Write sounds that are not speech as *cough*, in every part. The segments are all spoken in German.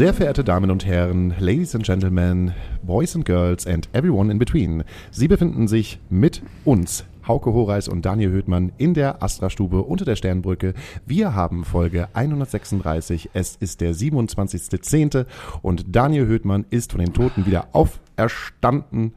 Sehr verehrte Damen und Herren, Ladies and Gentlemen, Boys and Girls and everyone in between. Sie befinden sich mit uns, Hauke Horeis und Daniel Höhtmann, in der Astra-Stube unter der Sternbrücke. Wir haben Folge 136. Es ist der 27.10. und Daniel Höhtmann ist von den Toten wieder auferstanden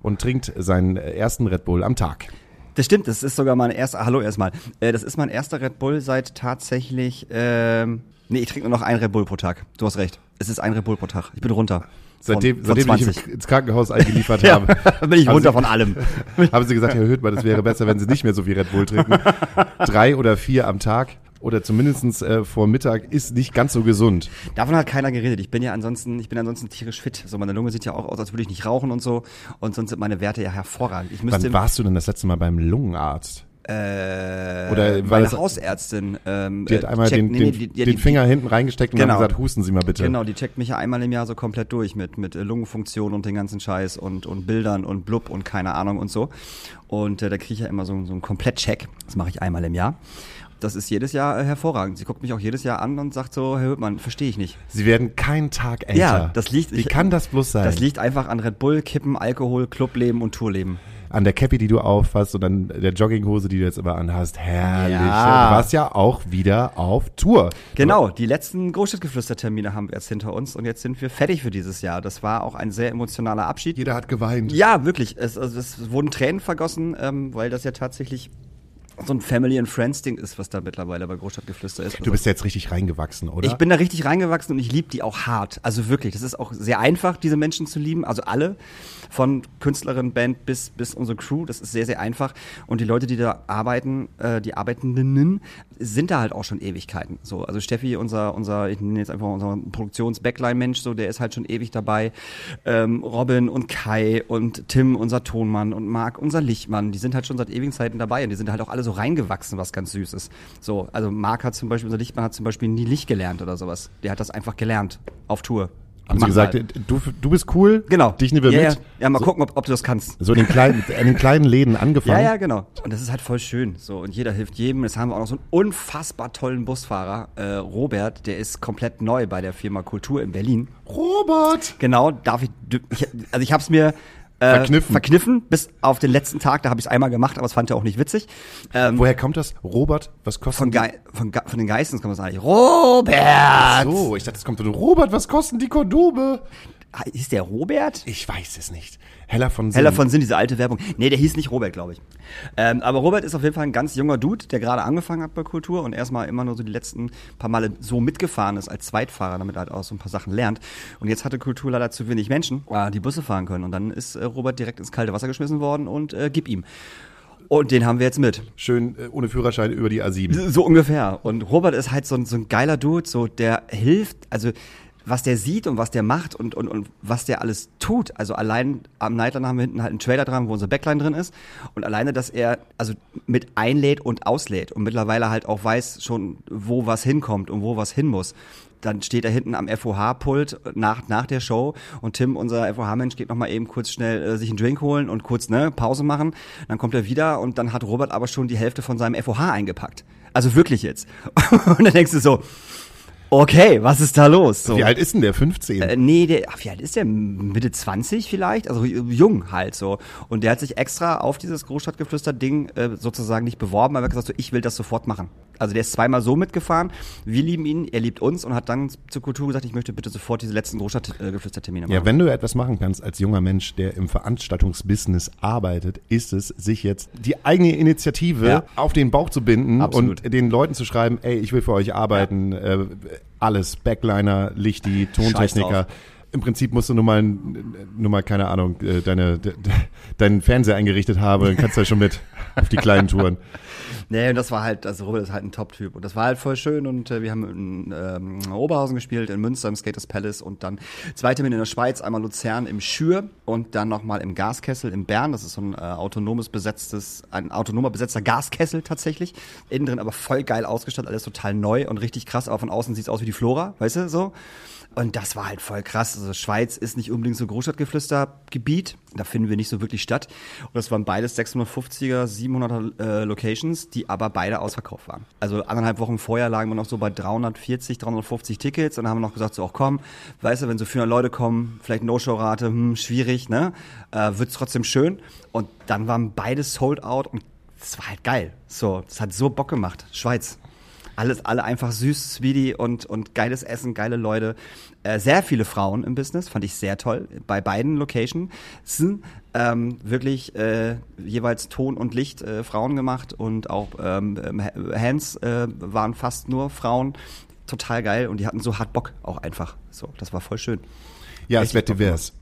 und trinkt seinen ersten Red Bull am Tag. Das stimmt, das ist sogar mein erster, hallo erstmal, äh, das ist mein erster Red Bull seit tatsächlich, ähm, nee, ich trinke nur noch ein Red Bull pro Tag. Du hast recht, es ist ein Red Bull pro Tag. Ich bin runter. Seitdem, von, seitdem ich 20. mich ins Krankenhaus *laughs* eingeliefert ja, habe, *laughs* bin ich runter Sie- von allem. *laughs* haben sie gesagt, Herr Höhtmann, es wäre besser, wenn Sie nicht mehr so viel Red Bull trinken. Drei oder vier am Tag oder zumindest äh, vor Mittag ist nicht ganz so gesund. Davon hat keiner geredet. Ich bin ja ansonsten, ich bin ansonsten tierisch fit. So, meine Lunge sieht ja auch aus, als würde ich nicht rauchen und so. Und sonst sind meine Werte ja hervorragend. Ich müsste, Wann warst du denn das letzte Mal beim Lungenarzt? Äh, Oder meine das- Hausärztin, ähm, Die hat äh, einmal checkt- den, nee, den, nee, die- die- den die- Finger hinten reingesteckt und Genau. hat gesagt, husten Sie mal bitte. Genau, die checkt mich ja einmal im Jahr so komplett durch mit, mit äh, Lungenfunktion und den ganzen Scheiß und, und Bildern und blub und keine Ahnung und so. Und äh, da kriege ich ja immer so, so einen Komplettcheck. Das mache ich einmal im Jahr. Das ist jedes Jahr äh, hervorragend. Sie guckt mich auch jedes Jahr an und sagt so, Herr Höppmann, verstehe ich nicht. Sie werden keinen Tag älter. Ja, das liegt- Wie ich- kann das bloß sein? Das liegt einfach an Red Bull, Kippen, Alkohol, Clubleben und Tourleben. An der Cappy, die du aufhast und an der Jogginghose, die du jetzt immer anhast. Herrlich. Ja. Du warst ja auch wieder auf Tour. Genau, die letzten Großstadtgeflüstertermine haben wir jetzt hinter uns und jetzt sind wir fertig für dieses Jahr. Das war auch ein sehr emotionaler Abschied. Jeder hat geweint. Ja, wirklich. Es, also es wurden Tränen vergossen, ähm, weil das ja tatsächlich so ein Family and Friends Ding ist, was da mittlerweile bei Großstadtgeflüster ist. Also Du bist jetzt richtig reingewachsen, oder? ich bin da richtig reingewachsen und ich liebe die auch hart. Also wirklich, das ist auch sehr einfach, diese Menschen zu lieben. Also alle, von Künstlerin, Band bis, bis unsere Crew, das ist sehr, sehr einfach. Und die Leute, die da arbeiten, äh, die Arbeitenden, sind da halt auch schon Ewigkeiten. So, also Steffi, unser, unser, ich nenne jetzt einfach unser Produktions-Backline-Mensch, so, der ist halt schon ewig dabei. Ähm, Robin und Kai und Tim, unser Tonmann und Marc, unser Lichtmann, die sind halt schon seit ewigen Zeiten dabei und die sind halt auch alle so reingewachsen, was ganz süß ist. So, also Marc hat zum Beispiel, unser Lichtmann hat zum Beispiel nie Licht gelernt oder sowas. Der hat das einfach gelernt. Auf Tour. Haben sie gesagt, halt. du, du bist cool? Genau. Dich nehmen wir ja, mit? Ja, ja mal so, gucken, ob, ob du das kannst. So in den kleinen, in den kleinen Läden Ja, angefangen. ja, genau. Und das ist halt voll schön. So, und jeder hilft jedem. Jetzt haben wir auch noch so einen unfassbar tollen Busfahrer, äh, Robert, der ist komplett neu bei der Firma Kultur in Berlin. Robert! Genau, darf ich, ich also ich habe es mir äh, Verkniffen. verkniffen, bis auf den letzten Tag, da habe ich es einmal gemacht, aber es fand er auch nicht witzig. Ähm, Woher kommt das? Robert, was kostet von? Ge von, von den Geistern kommt das eigentlich. Robert! So, ich dachte, es kommt von Robert, was kosten die Kondome? Ist der Robert? Ich weiß es nicht. Heller von Sinn. Heller von Sinn, diese alte Werbung. Nee, der hieß nicht Robert, glaube ich. Ähm, aber Robert ist auf jeden Fall ein ganz junger Dude, der gerade angefangen hat bei Kultur und erstmal immer nur so die letzten paar Male so mitgefahren ist als Zweitfahrer, damit er halt auch so ein paar Sachen lernt. Und jetzt hatte Kultur leider zu wenig Menschen, äh, die Busse fahren können. Und dann ist äh, Robert direkt ins kalte Wasser geschmissen worden und äh, gib ihm. Und den haben wir jetzt mit. Schön äh, ohne Führerschein über die A7. So ungefähr. Und Robert ist halt so ein, so ein geiler Dude, so der hilft, also was der sieht und was der macht und, und, und was der alles tut. Also allein am Nightline haben wir hinten halt einen Trailer dran, wo unser Backline drin ist. Und alleine, dass er also mit einlädt und auslädt und mittlerweile halt auch weiß schon, wo was hinkommt und wo was hin muss. Dann steht er hinten am FOH-Pult nach, nach der Show und Tim, unser FOH-Mensch, geht nochmal eben kurz schnell äh, sich einen Drink holen und kurz ne, Pause machen. Dann kommt er wieder und dann hat Robert aber schon die Hälfte von seinem FOH eingepackt. Also wirklich jetzt. *laughs* Und dann denkst du so, okay, was ist da los? So. Wie alt ist denn der? 15? Äh, nee, der, ach, wie alt ist der? Mitte 20 vielleicht? Also jung halt so. Und der hat sich extra auf dieses Großstadtgeflüster-Ding äh, sozusagen nicht beworben, aber er hat gesagt, so, ich will das sofort machen. Also der ist zweimal so mitgefahren. Wir lieben ihn, er liebt uns und hat dann zur Kultur gesagt, ich möchte bitte sofort diese letzten Großstadtgeflüster-Termine machen. Ja, wenn du etwas machen kannst als junger Mensch, der im Veranstaltungsbusiness arbeitet, ist es, sich jetzt die eigene Initiative Ja. auf den Bauch zu binden Absolut. und den Leuten zu schreiben, ey, ich will für euch arbeiten, äh, alles, Backliner, Lichti, Tontechniker. Im Prinzip musst du nur mal, nur mal keine Ahnung, äh, deine, de, de, deinen Fernseher eingerichtet haben, dann kannst du ja schon mit auf die kleinen Touren. *laughs* Nee, und das war halt, also Robert ist halt ein Top-Typ. Und das war halt voll schön. Und äh, wir haben in ähm, Oberhausen gespielt, in Münster im Skaters Palace und dann zwei Termine in der Schweiz, einmal Luzern im Schür und dann nochmal im Gaskessel in Bern. Das ist so ein äh, autonomes besetztes, ein autonomer besetzter Gaskessel tatsächlich. Innen drin aber voll geil ausgestattet, alles total neu und richtig krass, aber von außen sieht's aus wie die Flora, weißt du, so. Und das war halt voll krass. Also Schweiz ist nicht unbedingt so Großstadtgeflüstergebiet. Da finden wir nicht so wirklich statt. Und das waren beides 650er, 700er äh, Locations, die aber beide ausverkauft waren. Also anderthalb Wochen vorher lagen wir noch so bei 340, 350 Tickets und haben noch gesagt, so auch komm, weißt du, wenn so 400 Leute kommen, vielleicht No-Show-Rate, hm, schwierig, ne? Äh, wird's trotzdem schön. Und dann waren beide sold out und das war halt geil. So, das hat so Bock gemacht. Schweiz. Alles, alle einfach süß, sweetie und, und geiles Essen, geile Leute. Äh, sehr viele Frauen im Business, fand ich sehr toll. Bei beiden Locations ähm, wirklich äh, jeweils Ton und Licht äh, Frauen gemacht und auch ähm, ähm Hands äh, waren fast nur Frauen. Total geil und die hatten so hart Bock auch einfach. So, das war voll schön. Ja, es wird divers.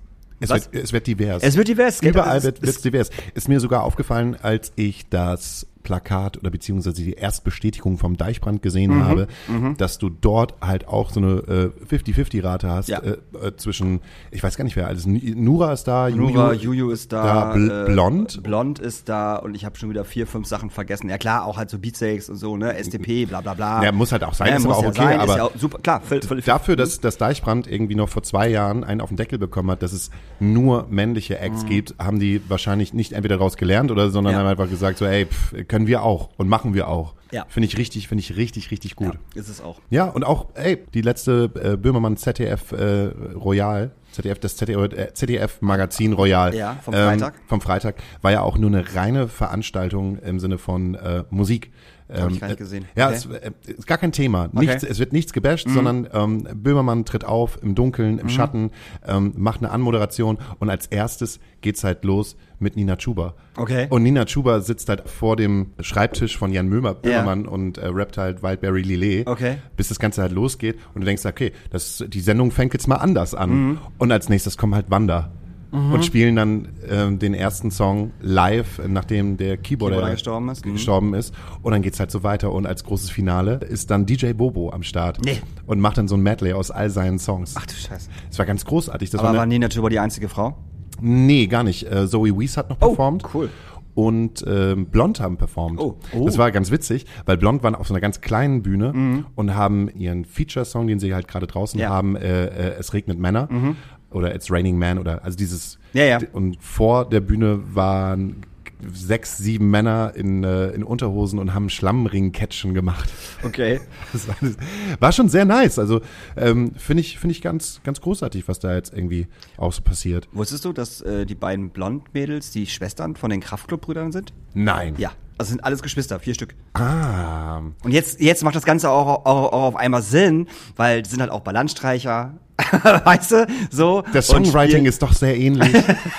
Es wird, es wird divers. Es wird divers. Überall wird es divers. Ist mir sogar aufgefallen, als ich das Plakat oder beziehungsweise die Erstbestätigung vom Deichbrand gesehen mhm, habe, mhm. dass du dort halt auch so eine äh, 50-50-Rate hast ja. äh, äh, zwischen, ich weiß gar nicht wer alles, Nura ist da, Nura, Juju, Juju ist da, da Bl äh, Blond. Blond ist da und ich habe schon wieder vier, fünf Sachen vergessen. Ja klar, auch halt so Beatsteaks und so, ne, SDP, bla bla bla. Ja, muss halt auch sein, ja, ist aber auch ja okay, sein, aber ja super, klar, völlig, völlig dafür, dass das Deichbrand irgendwie noch vor zwei Jahren einen auf den Deckel bekommen hat, dass es nur männliche Acts mhm. gibt, haben die wahrscheinlich nicht entweder daraus gelernt oder, sondern haben einfach gesagt so, ey, pff, können wir auch und machen wir auch. Ja. Finde ich richtig, finde ich richtig, richtig gut. Ja, ist es auch. Ja, und auch, ey, die letzte äh, Böhmermann ZDF äh, Royal, ZDF, das ZDF, äh, ZDF Magazin Royal. Ja, vom Freitag. Ähm, vom Freitag war ja auch nur eine reine Veranstaltung im Sinne von äh, Musik. Ähm, ich gar nicht gesehen. Ja, okay. es äh, ist gar kein Thema. Nichts, okay. Es wird nichts gebasht, mhm. sondern ähm, Böhmermann tritt auf im Dunkeln, im mhm. Schatten, ähm, macht eine Anmoderation und als erstes geht's halt los mit Nina Chuba. Okay. Und Nina Chuba sitzt halt vor dem Schreibtisch von Jan Mömer, Böhmermann ja. und äh, rappt halt Wildberry Lillet, okay. bis das Ganze halt losgeht und du denkst, okay, das, die Sendung fängt jetzt mal anders an. Mhm. Und als nächstes kommen halt Wanda mhm. und spielen dann ähm, den ersten Song live, nachdem der Keyboarder, Keyboarder gestorben, ist. Mhm. gestorben ist. Und dann geht's halt so weiter. Und als großes Finale ist dann DJ Bobo am Start nee. und macht dann so ein Medley aus all seinen Songs. Ach du Scheiße. Das war ganz großartig. Das Aber war, war Nina Chuba die einzige Frau? Nee, gar nicht. Äh, Zoe Wees hat noch oh, performt. cool und ähm, Blond haben performt. Oh. Oh. Das war ganz witzig, weil Blond waren auf so einer ganz kleinen Bühne mhm. und haben ihren Feature-Song, den sie halt gerade draußen ja. haben, äh, äh, Es regnet Männer mhm. Oder It's Raining Man oder also dieses ja, ja. und vor der Bühne waren sechs, sieben Männer in, äh, in Unterhosen und haben Schlammring-Catchen gemacht. Okay. *laughs* Das war, das war schon sehr nice. Also ähm, finde ich, finde ich ganz, ganz großartig, was da jetzt irgendwie auch so passiert. Wusstest du, dass äh, die beiden Blond-Mädels die Schwestern von den Kraftclub-Brüdern sind? Nein. Ja. Also sind alles Geschwister, vier Stück. Ah. Und jetzt, jetzt macht das Ganze auch, auch, auch auf einmal Sinn, weil die sind halt auch Balllandstreicher, *laughs* weißt du, so. Der Songwriting ist doch sehr ähnlich.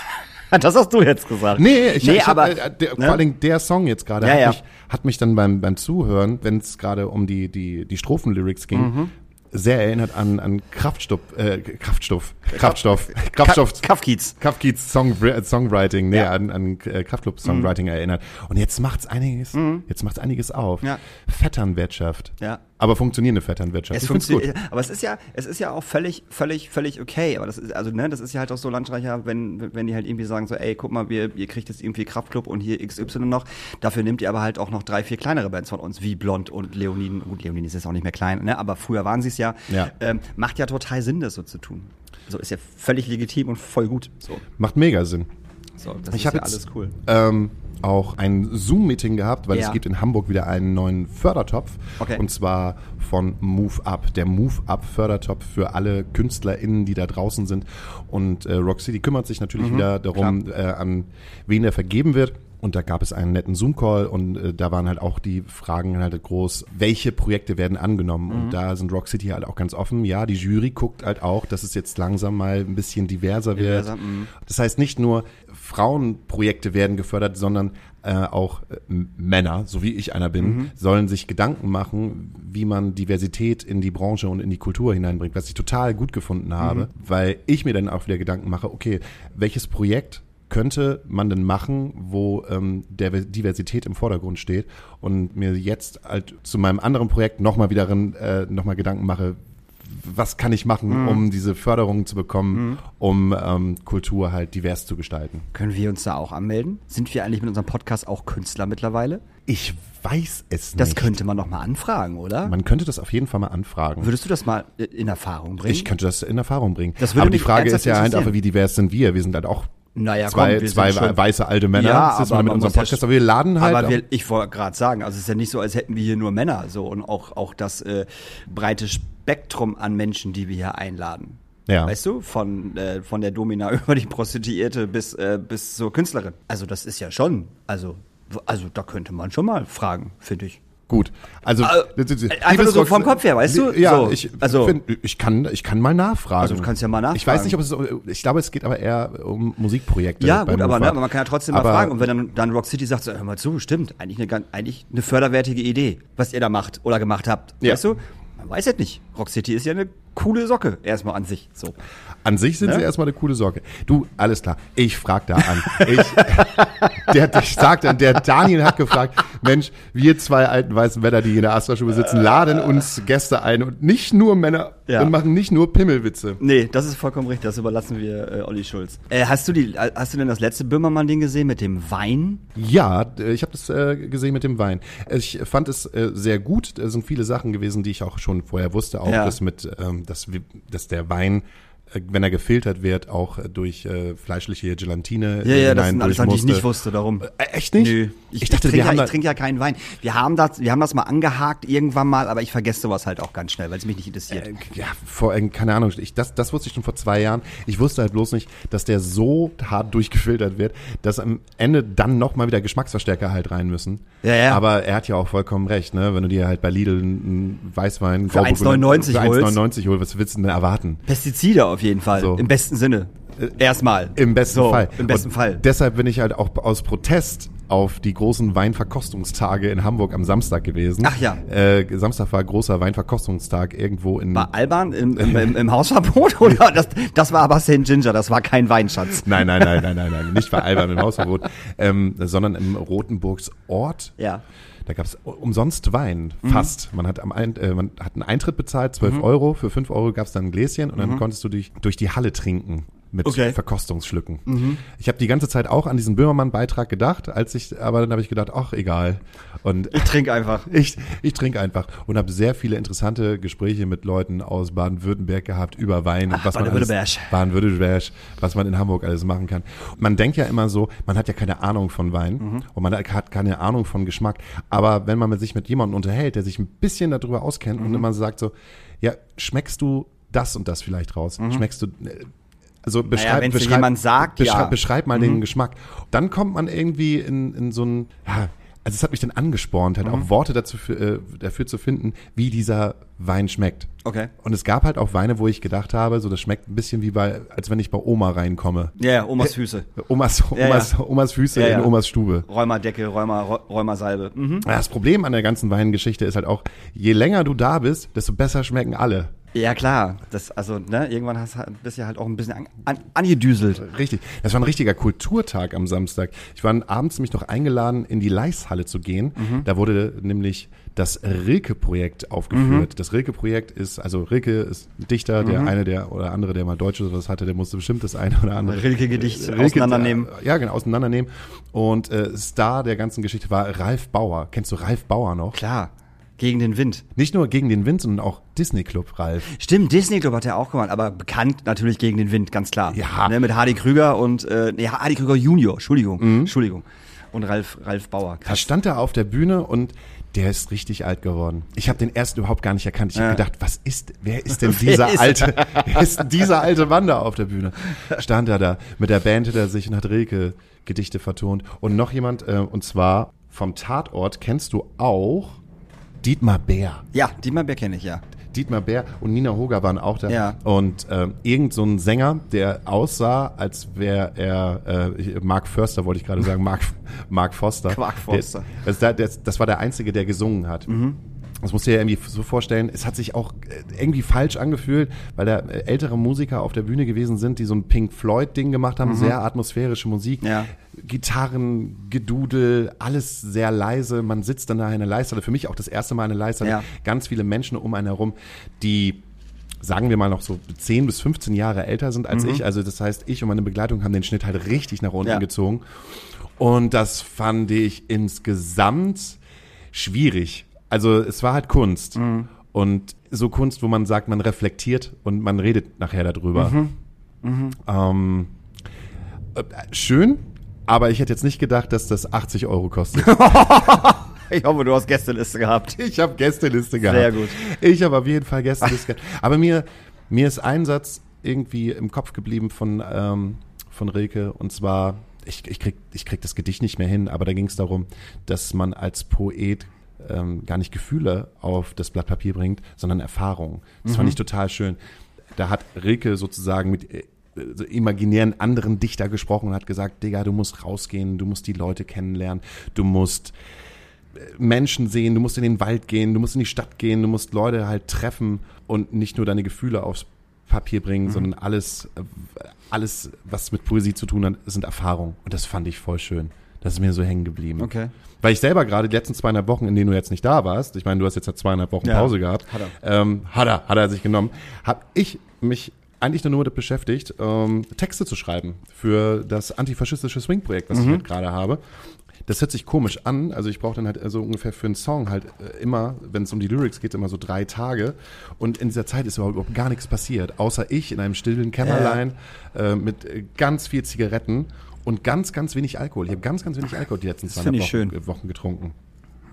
*laughs* das hast du jetzt gesagt. Nee, ich, nee, ich aber hab, äh, der, ne? vor allem der Song jetzt gerade ja, hat, ja. Mich, hat mich dann beim beim Zuhören, wenn es gerade um die die die Strophenlyrics ging, mhm. Sehr erinnert an an Kraftstoff äh, Kraftstoff Kraftstoff Kraftstoff Kafkiez Kafkiez Song Songwriting nee Ja. an an äh, Kraftclub Songwriting erinnert und jetzt macht's einiges Mhm. jetzt macht's einiges auf Ja. Vetternwirtschaft Ja. Aber funktionierende Vetternwirtschaft Es funktioniert, aber es ist ja, es ist ja auch völlig, völlig, völlig okay. Aber das ist, also ne, das ist ja halt auch so Landstreicher, wenn, wenn die halt irgendwie sagen so, ey, guck mal, wir, ihr kriegt jetzt irgendwie Kraftclub und hier XY noch. Dafür nimmt ihr aber halt auch noch drei, vier kleinere Bands von uns, wie Blond und Leonin. Gut, Leonin ist jetzt auch nicht mehr klein, ne, aber früher waren sie es ja. Ja. Ähm, macht ja total Sinn, das so zu tun. So ist ja völlig legitim und voll gut. So, macht mega Sinn so das Ich ist hab ja jetzt- alles cool. ähm, auch ein Zoom-Meeting gehabt, weil Ja. es gibt in Hamburg wieder einen neuen Fördertopf. Okay. Und zwar von Move Up. Der Move Up Fördertopf für alle KünstlerInnen, die da draußen sind. Und äh, Rock City kümmert sich natürlich wieder darum, äh, an wen der vergeben wird. Und da gab es einen netten Zoom-Call und äh, da waren halt auch die Fragen halt groß, welche Projekte werden angenommen? Mhm. Und da sind Rock City halt auch ganz offen. Ja, die Jury guckt halt auch, dass es jetzt langsam mal ein bisschen diverser wird. Diverser, mhm. Das heißt, nicht nur Frauenprojekte werden gefördert, sondern äh, auch äh, Männer, so wie ich einer bin, Mhm. sollen sich Gedanken machen, wie man Diversität in die Branche und in die Kultur hineinbringt, was ich total gut gefunden habe, Mhm. weil ich mir dann auch wieder Gedanken mache, okay, welches Projekt könnte man denn machen, wo ähm, der Diversität im Vordergrund steht und mir jetzt halt zu meinem anderen Projekt nochmal wieder äh, nochmal Gedanken mache, was kann ich machen, um diese Förderung zu bekommen, um ähm, Kultur halt divers zu gestalten. Können wir uns da auch anmelden? Sind wir eigentlich mit unserem Podcast auch Künstler mittlerweile? Ich weiß es Das nicht. könnte man doch mal anfragen, oder? Man könnte das auf jeden Fall mal anfragen. Würdest du das mal in Erfahrung bringen? Ich könnte das in Erfahrung bringen. Das würde Aber die Frage ist ja halt einfach, wie divers sind wir? Wir sind halt auch Naja, komm, zwei, wir sind zwei weiße alte Männer Ja, sitzen aber mit unserem Podcast, aber wir laden halt. Aber wir, ich wollte gerade sagen, also es ist ja nicht so, als hätten wir hier nur Männer so und auch, auch das äh, breite Spektrum an Menschen, die wir hier einladen. Ja. Weißt du, von, äh, von der Domina *laughs* über die Prostituierte bis, äh, bis zur Künstlerin. Also das ist ja schon, also, also da könnte man schon mal fragen, finde ich. Gut. Also, Also, einfach nur so vom Kopf her, weißt du? Ja, So, ich, also- find, ich, kann, ich kann mal nachfragen. Also du kannst ja mal Ich weiß nachfragen. nicht, ob es, ich glaube, es geht aber eher um Musikprojekte. Ja, gut, aber, ne, aber man kann ja trotzdem mal Aber- fragen. Und wenn dann, dann Rock City sagt, so, hör mal zu, stimmt, eigentlich eine, eigentlich eine förderwertige Idee, was ihr da macht oder gemacht habt. Ja. Weißt du? Man weiß es nicht. Rock City ist ja eine coole Socke, erstmal an sich. So. An sich sind Ne? sie erstmal eine coole Sorge. Du, alles klar. Ich frag da an. Ich, *laughs* der, ich sag dann, der Daniel hat gefragt, Mensch, wir zwei alten weißen Männer, die in der Astra-Stube sitzen, laden uns Gäste ein und nicht nur Männer Ja. und machen nicht nur Pimmelwitze. Nee, das ist vollkommen richtig. Das überlassen wir äh, Olli Schulz. Äh, hast, du die, äh, hast du denn das letzte Böhmermann-Ding gesehen mit dem Wein? Ja, ich habe das äh, gesehen mit dem Wein. Ich fand es äh, sehr gut. Da sind viele Sachen gewesen, die ich auch schon vorher wusste. Auch Ja. das mit, ähm, dass, wir- dass der Wein, wenn er gefiltert wird, auch äh, durch äh, fleischliche Gelatine Ja, äh, ja, das hinein sind alles Sachen, die ich nicht wusste, darum. Äh, echt nicht? Nö. Ich, ich dachte, trinke wir ja, haben ich da, trinke ja keinen Wein. Wir haben das, wir haben das mal angehakt irgendwann mal, aber ich vergesse sowas halt auch ganz schnell, weil es mich nicht interessiert. äh, ja, vor, äh, keine Ahnung, ich, das, das wusste ich schon vor zwei Jahren. Ich wusste halt bloß nicht, dass der so hart durchgefiltert wird, dass am Ende dann nochmal wieder Geschmacksverstärker halt rein müssen. Ja, ja. Aber er hat ja auch vollkommen recht, ne? Wenn du dir halt bei Lidl einen Weißwein Für 1,99 für holst. 1,99 holst, was willst du denn erwarten? Pestizide auf jeden Fall. So. Im besten Sinne. Erstmal. Im besten So, Fall. Im besten Und Fall. Deshalb bin ich halt auch aus Protest auf die großen Weinverkostungstage in Hamburg am Samstag gewesen. Ach ja. Äh, Samstag war großer Weinverkostungstag irgendwo in. War Alban im, im, im, im Hausverbot? *laughs* Oder das, das war aber St. Ginger, das war kein Weinschatz. Nein, nein, nein, nein, nein, nein, *laughs* nicht bei Alban im Hausverbot, ähm, sondern im Rotenburgs Ort. Ja. Da gab es umsonst Wein, fast. Man, hat am ein, äh, man hat einen Eintritt bezahlt, 12 Mhm. Euro. Für 5 Euro gab es dann ein Gläschen und dann konntest du dich durch die Halle trinken mit Okay. Mhm. Verkostungsschlücken. Ich habe die ganze Zeit auch an diesen Böhmermann-Beitrag gedacht, als ich, aber dann habe ich gedacht, ach egal. Und Ich trinke einfach. *laughs* ich, ich trinke einfach und habe sehr viele interessante Gespräche mit Leuten aus Baden-Württemberg gehabt über Wein und was man alles, Baden-Württemberg. Baden-Württemberg, was man in Hamburg alles machen kann. Man denkt ja immer so, man hat ja keine Ahnung von Wein Mhm. und man hat keine Ahnung von Geschmack. Aber wenn man sich mit jemandem unterhält, der sich ein bisschen darüber auskennt Mhm. und immer sagt so, ja, schmeckst du das und das vielleicht raus? Schmeckst du äh, also beschreib, dir beschreib, jemand sagt, beschreib, ja. Mhm. beschreib mal den Geschmack. Dann kommt man irgendwie in, in so ein, ja, also es hat mich dann angespornt, halt Mhm. auch Worte dazu, äh, dafür zu finden, wie dieser Wein schmeckt. Okay. Und es gab halt auch Weine, wo ich gedacht habe, so das schmeckt ein bisschen wie bei, als wenn ich bei Oma reinkomme. Ja, ja, Omas Füße. *laughs* Omas, Ja, Omas, ja. Omas Füße Ja, ja. in Omas Stube. Rheumerdecke, Rheuma, Rheumasalbe. Mhm. Das Problem an der ganzen Weingeschichte ist halt auch, je länger du da bist, desto besser schmecken alle. Ja, klar. Das, also, ne, irgendwann hast, halt- bist du halt auch ein bisschen an, an, angedüselt. Richtig. Das war ein richtiger Kulturtag am Samstag. Ich war abends nämlich noch eingeladen, in die Leishalle zu gehen. Mhm. Da wurde nämlich das Rilke-Projekt aufgeführt. Das Rilke-Projekt ist, also Rilke ist ein Dichter, Mhm. der eine, der oder andere, der mal Deutsch oder was hatte, der musste bestimmt das eine oder andere Rilke-Gedicht Rilke- auseinandernehmen. äh, Ja, genau, auseinandernehmen. Und äh, Star der ganzen Geschichte war Ralf Bauer. Kennst du Ralf Bauer noch? Klar. Gegen den Wind. Nicht nur gegen den Wind, sondern auch Disney Club Ralf. Stimmt, Disney Club hat er auch gemacht, aber bekannt natürlich gegen den Wind, ganz klar. Ja. Ne, mit Hardy Krüger und, äh, nee, Hardy Krüger Junior, Entschuldigung, Mhm. Entschuldigung. Und Ralf, Ralf Bauer. Da stand er auf der Bühne und der ist richtig alt geworden. Ich habe den erst überhaupt gar nicht erkannt. Ich Ja. habe gedacht, was ist, wer ist denn *laughs* dieser ist- alte, *laughs* *laughs* wer ist dieser alte Mann da auf der Bühne? Stand er da mit der Band hinter sich und hat Rilke Gedichte vertont. Und noch jemand, äh, und zwar vom Tatort kennst du auch Dietmar Bär. Ja, Dietmar Bär kenne ich, ja. Dietmar Bär und Nina Hoger waren auch da. Ja. Und ähm, irgend so ein Sänger, der aussah, als wäre er, äh, Mark Förster wollte ich gerade sagen, Mark, Mark Foster. Mark Foster. Der, das, der, das, das war der Einzige, der gesungen hat. Mhm. Das musst du dir irgendwie so vorstellen. Es hat sich auch äh, irgendwie falsch angefühlt, weil da äh, ältere Musiker auf der Bühne gewesen sind, die so ein Pink Floyd-Ding gemacht haben, sehr atmosphärische Musik. Mhm. Ja. Gitarren, Gedudel, alles sehr leise. Man sitzt dann da in einer Leiste. Für mich auch das erste Mal in einer Leiste. Ja. Ganz viele Menschen um einen herum, die sagen wir mal noch so 10 bis 15 Jahre älter sind als ich. Also das heißt, ich und meine Begleitung haben den Schnitt halt richtig nach unten Ja. gezogen. Und das fand ich insgesamt schwierig. Also es war halt Kunst. Und so Kunst, wo man sagt, man reflektiert und man redet nachher darüber. Ähm, äh, schön, aber ich hätte jetzt nicht gedacht, dass das 80 Euro kostet. *laughs* Ich hoffe, du hast Gästeliste gehabt. Ich habe Gästeliste gehabt. Sehr gut. Ich habe auf jeden Fall Gästeliste gehabt. Aber mir, mir ist ein Satz irgendwie im Kopf geblieben von, ähm, von Rilke und zwar, ich, ich, krieg, ich krieg das Gedicht nicht mehr hin, aber da ging es darum, dass man als Poet ähm, gar nicht Gefühle auf das Blatt Papier bringt, sondern Erfahrungen. Das fand ich total schön. Da hat Rilke sozusagen mit äh, so imaginären anderen Dichter gesprochen und hat gesagt, Digga, du musst rausgehen, du musst die Leute kennenlernen, du musst Menschen sehen, du musst in den Wald gehen, du musst in die Stadt gehen, du musst Leute halt treffen und nicht nur deine Gefühle aufs Papier bringen, Mhm. sondern alles, äh, alles, was mit Poesie zu tun hat, sind Erfahrungen. Und das fand ich voll schön. Das ist mir so hängen geblieben. Okay. Weil ich selber gerade die letzten zweieinhalb Wochen, in denen du jetzt nicht da warst, ich meine, du hast jetzt ja zweieinhalb Wochen Ja, Pause gehabt, hat er. Ähm, hat er, hat er sich genommen, habe ich mich eigentlich nur damit beschäftigt, ähm, Texte zu schreiben für das antifaschistische Swing-Projekt, was ich Mhm. halt gerade habe. Das hört sich komisch an. Also ich brauche dann halt so ungefähr für einen Song halt äh, immer, wenn es um die Lyrics geht, immer so drei Tage. Und in dieser Zeit ist überhaupt gar nichts passiert, außer ich in einem stillen Kämmerlein äh, mit äh, ganz viel Zigaretten und ganz, ganz wenig Alkohol. Ich habe ganz, ganz wenig Alkohol die letzten Das ich Wochen, schön. Wochen getrunken.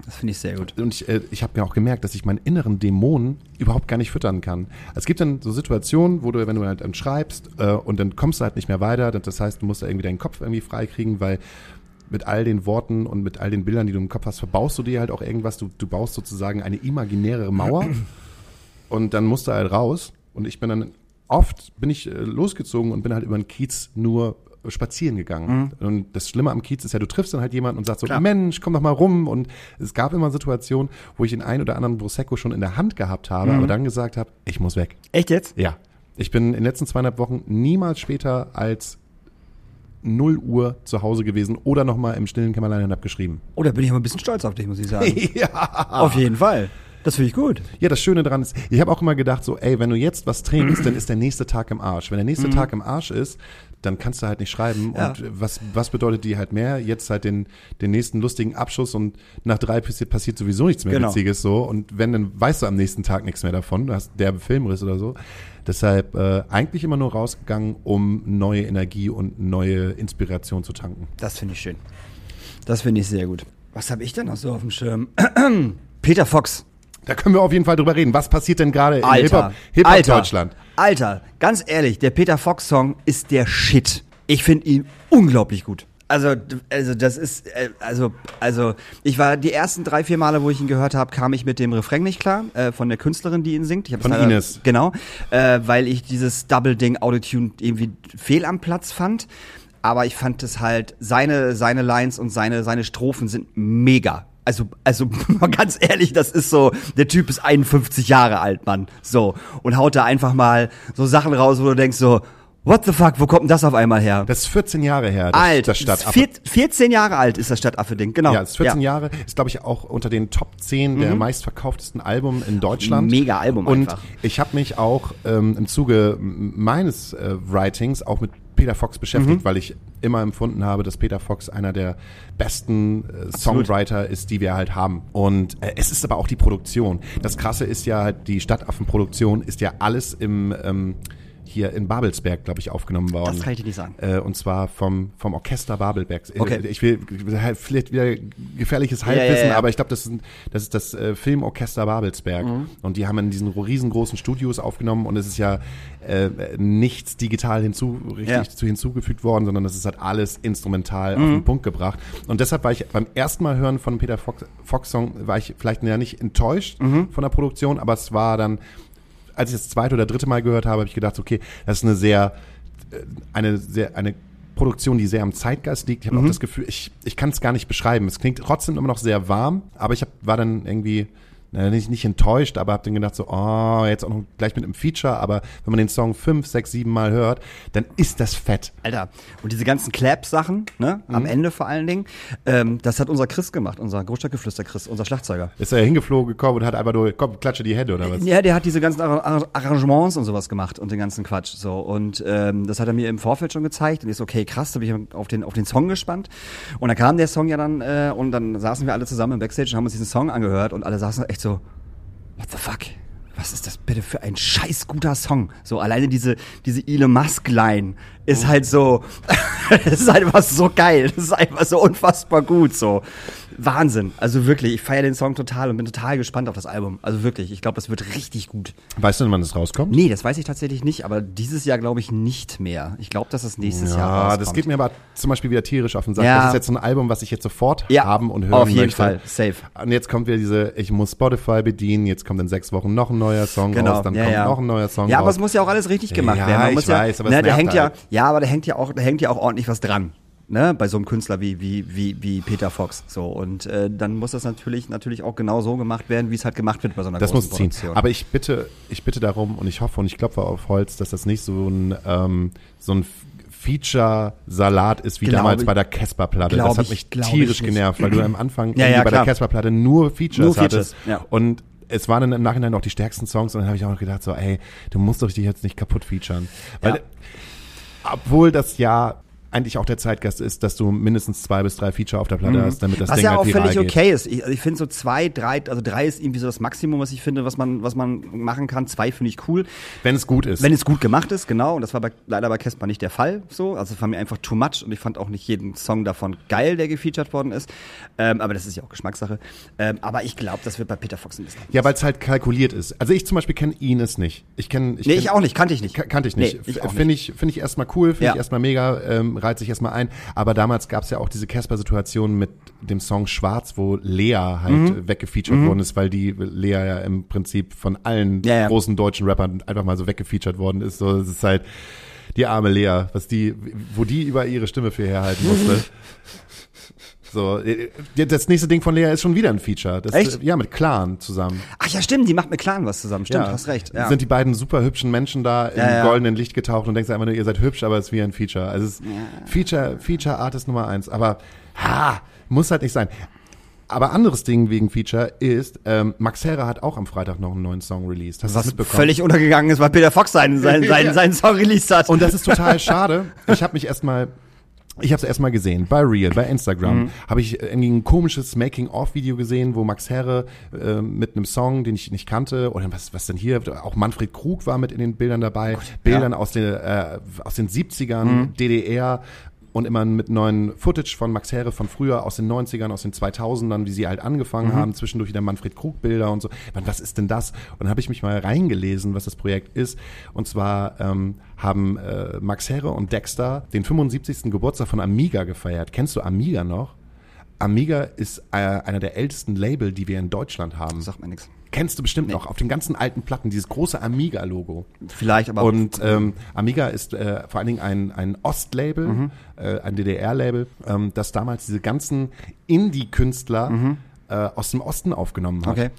Das finde ich sehr gut. Und ich, äh, ich habe mir auch gemerkt, dass ich meinen inneren Dämonen überhaupt gar nicht füttern kann. Es gibt dann so Situationen, wo du, wenn du halt dann schreibst äh, und dann kommst du halt nicht mehr weiter, das heißt, du musst da irgendwie deinen Kopf irgendwie freikriegen, weil mit all den Worten und mit all den Bildern, die du im Kopf hast, verbaust du dir halt auch irgendwas. Du, du baust sozusagen eine imaginäre Mauer *clears throat* und dann musst du halt raus. Und ich bin dann oft bin ich äh, losgezogen und bin halt über den Kiez nur spazieren gegangen. Und das Schlimme am Kiez ist ja, du triffst dann halt jemanden und sagst so, Klar. Mensch, komm doch mal rum. Und es gab immer Situationen, wo ich den einen oder anderen Prosecco schon in der Hand gehabt habe, aber dann gesagt habe, ich muss weg. Echt jetzt? Ja. Ich bin in den letzten zweieinhalb Wochen niemals später als 0 Uhr zu Hause gewesen oder nochmal im stillen Kämmerlein und hab geschrieben. Oh, da bin ich aber ein bisschen stolz auf dich, muss ich sagen. *laughs* ja. Auf jeden Fall. Das finde ich gut. Ja, das Schöne daran ist, ich habe auch immer gedacht, so, ey, wenn du jetzt was trinkst, dann ist der nächste Tag im Arsch. Wenn der nächste Tag im Arsch ist, dann kannst du halt nicht schreiben. Ja. Und was, was bedeutet die halt mehr? Jetzt halt den, den nächsten lustigen Abschuss und nach drei passiert, passiert sowieso nichts mehr Genau. Witziges so. Und wenn, dann weißt du am nächsten Tag nichts mehr davon. Du hast derbe Filmriss oder so. Deshalb äh, eigentlich immer nur rausgegangen, um neue Energie und neue Inspiration zu tanken. Das finde ich schön. Das finde ich sehr gut. Was habe ich denn noch so auf dem Schirm? *clears throat* Peter Fox. Da können wir auf jeden Fall drüber reden. Was passiert denn gerade in. Hip-Hop Hip Alter. Deutschland? Alter, ganz ehrlich, der Peter Fox Song ist der Shit. Ich finde ihn unglaublich gut. Also, also das ist, äh, also, also ich war die ersten drei, vier Male, wo ich ihn gehört habe, kam ich mit dem Refrain nicht klar äh, von der Künstlerin, die ihn singt. Ich Von leider- Ines. Genau, äh, weil ich dieses Double-Ding Autotune irgendwie fehl am Platz fand. Aber ich fand es halt, seine, seine Lines und seine, seine Strophen sind mega. Also, also *laughs* mal ganz ehrlich, das ist so, der Typ ist 51 Jahre alt, Mann. So. Und haut da einfach mal so Sachen raus, wo du denkst so, what the fuck, wo kommt denn das auf einmal her? Das ist 14 Jahre her, das, alt, das das Stadtaffe. vier, 14 Jahre alt ist das Stadtaffe-Ding, genau. Ja, es ist 14 Jahre, ist glaube ich auch unter den Top 10 der meistverkauftesten Alben in Deutschland. Mhm. Mega Album Und einfach. ich habe mich auch ähm, im Zuge meines äh, Writings auch mit Peter Fox Mhm. beschäftigt, weil ich immer empfunden habe, dass Peter Fox einer der besten äh, Songwriter ist, die wir halt haben. Und äh, es ist aber auch die Produktion. Das Krasse ist ja, die Stadtaffenproduktion ist ja alles im ähm, hier in Babelsberg, glaube ich, aufgenommen worden. Das kann ich dir nicht sagen. Äh, und zwar vom, vom Orchester Babelberg. Äh, Okay. Ich will halt vielleicht wieder gefährliches Halbwissen, ja, ja. aber ich glaube, das, ist das ist das äh, Filmorchester Babelsberg. Mhm. Und die haben in diesen riesengroßen Studios aufgenommen und es ist ja äh, nichts digital hinzu, richtig zu hinzugefügt worden, sondern das ist halt alles instrumental Mhm. auf den Punkt gebracht. Und deshalb war ich beim ersten Mal hören von Peter Fox, Fox Song, war ich vielleicht ja nicht enttäuscht Mhm. von der Produktion, aber es war dann als ich das zweite oder dritte Mal gehört habe, habe ich gedacht, okay, das ist eine sehr, äh, eine sehr, eine Produktion, die sehr am Zeitgeist liegt. Ich habe auch das Gefühl, ich, ich kann es gar nicht beschreiben. Es klingt trotzdem immer noch sehr warm, aber ich hab, war dann irgendwie na, nicht, nicht enttäuscht, aber hab dann gedacht so, oh, jetzt auch noch gleich mit einem Feature, aber wenn man den Song fünf, sechs, sieben Mal hört, dann ist das fett. Alter, und diese ganzen Clap-Sachen, ne, am Ende vor allen Dingen, ähm, das hat unser Chris gemacht, unser Großstadtgeflüster Chris, unser Schlagzeuger. Ist er hingeflogen gekommen und hat einfach nur, komm, klatsche die Hände oder was? Ja, der hat diese ganzen Arra- Arra- Arrangements und sowas gemacht und den ganzen Quatsch. So und ähm, das hat er mir im Vorfeld schon gezeigt und ich so, okay, krass, da bin ich auf den auf den Song gespannt. Und dann kam der Song ja dann äh, und dann saßen wir alle zusammen im Backstage und haben uns diesen Song angehört und alle saßen echt so, what the fuck? Was ist das bitte für ein scheiß guter Song? So alleine diese diese Elon Musk Line ist halt so, das *laughs* ist einfach so geil, das ist einfach so unfassbar gut so. Wahnsinn. Also wirklich, ich feiere den Song total und bin total gespannt auf das Album. Also wirklich, ich glaube, das wird richtig gut. Weißt du, wann das rauskommt? Nee, das weiß ich tatsächlich nicht, aber dieses Jahr glaube ich nicht mehr. Ich glaube, dass es nächstes Jahr Ja, rauskommt. das geht mir aber zum Beispiel wieder tierisch auf den Sack. Ja. Das ist jetzt so ein Album, was ich jetzt sofort Ja, haben und hören auf jeden möchte. Fall, safe. Und jetzt kommt wieder diese, ich muss Spotify bedienen, jetzt kommt in sechs Wochen noch ein neuer Song Genau, raus, dann ja, kommt ja. noch ein neuer Song Ja, raus. aber es muss ja auch alles richtig gemacht Ja, werden. Man ich ja, weiß, aber es ne, da nervt hängt ja, halt. ja, aber da hängt ja auch, da hängt ja auch ordentlich was dran. Ne, bei so einem Künstler wie, wie, wie, wie Peter Fox. So. Und äh, dann muss das natürlich, natürlich auch genau so gemacht werden, wie es halt gemacht wird bei so einer Das muss großen ziehen. Produktion. Aber ich bitte, ich bitte darum und ich hoffe und ich klopfe auf Holz, dass das nicht so ein, ähm, so ein Feature-Salat ist wie Glaube damals ich- bei der Casper-Platte. glaub Das hat ich- mich glaub tierisch ich nicht. genervt, weil du am Anfang *clears throat* Ja, ja, bei der klar. Casper-Platte nur Features, Nur Features, hattest. ja. Und es waren dann im Nachhinein auch die stärksten Songs und dann habe ich auch noch gedacht so, ey, du musst doch dich jetzt nicht kaputt featuren. Weil, obwohl das ja eigentlich auch der Zeitgast ist, dass du mindestens zwei bis drei Feature auf der Platte hast, damit das Mhm. was Ding ja halt auch viral völlig geht. okay ist. Ich, also ich finde so zwei, drei, also drei ist irgendwie so das Maximum, was ich finde, was man, was man machen kann. Zwei finde ich cool. Wenn es gut ist. Wenn es gut gemacht ist, genau. Und das war bei, leider bei Casper nicht der Fall. So, also es war mir einfach too much und ich fand auch nicht jeden Song davon geil, der gefeatured worden ist. Ähm, aber das ist ja auch Geschmackssache. Ähm, aber ich glaube, das wird bei Peter Fox ein bisschen. Ja, weil es halt kalkuliert ist. Also ich zum Beispiel kenne Ines nicht. Ich kenne, ich nee, kenn- ich auch nicht, kannte ich nicht. Ka- Kannte ich nicht. Nee, ich auch Finde ich, finde ich erstmal cool, finde Ja. ich erstmal mega, ähm, reizt sich erstmal ein. Aber damals gab es ja auch diese Casper-Situation mit dem Song Schwarz, wo Lea halt Mhm. weggefeatured worden ist, weil die Lea ja im Prinzip von allen Ja, ja. großen deutschen Rappern einfach mal so weggefeatured worden ist. So, es ist halt die arme Lea, was die, wo die über ihre Stimme für herhalten musste. *laughs* So, äh, das nächste Ding von Lea ist schon wieder ein Feature. Das, Echt? Ja, mit Clan zusammen. Ach ja, stimmt, die macht mit Clan was zusammen. Stimmt, Ja. hast recht. Ja. Sind die beiden super hübschen Menschen da im Ja, goldenen Licht getaucht und denkst einfach nur, ihr seid hübsch, aber es ist wie ein Feature. Also es ist Feature, Feature Artist Nummer eins. Aber ha, muss halt nicht sein. Aber anderes Ding wegen Feature ist, ähm, Max Herre hat auch am Freitag noch einen neuen Song released. Hast du das was mitbekommen? völlig untergegangen ist, weil Peter Fox seinen, seinen, seinen, *laughs* seinen Song released hat. Und das ist total schade. Ich habe mich erstmal ich habe es erstmal gesehen bei Real, bei Instagram, Mhm. habe ich irgendwie ein komisches Making-of-Video gesehen, wo Max Herre äh, mit einem Song, den ich nicht kannte, oder was, was denn hier, auch Manfred Krug war mit in den Bildern dabei, Bildern aus, den, äh, aus den 70ern, Mhm. DDR und immer mit neuen Footage von Max Herre von früher, aus den 90ern, aus den 2000ern, wie sie halt angefangen haben, zwischendurch wieder Manfred Krug Bilder und so. Man, was ist denn das? Und dann habe ich mich mal reingelesen, was das Projekt ist. Und zwar ähm, haben äh, Max Herre und Dexter den 75. Geburtstag von Amiga gefeiert. Kennst du Amiga noch? Amiga ist äh, einer der ältesten Label, die wir in Deutschland haben. sagt mir nichts. Kennst du bestimmt noch, auf den ganzen alten Platten, dieses große Amiga-Logo. Vielleicht, aber Und ähm, Amiga ist äh, vor allen Dingen ein, ein Ostlabel, Mhm. äh, ein DDR-Label, ähm, das damals diese ganzen Indie-Künstler äh, aus dem Osten aufgenommen hat. Mhm. Okay.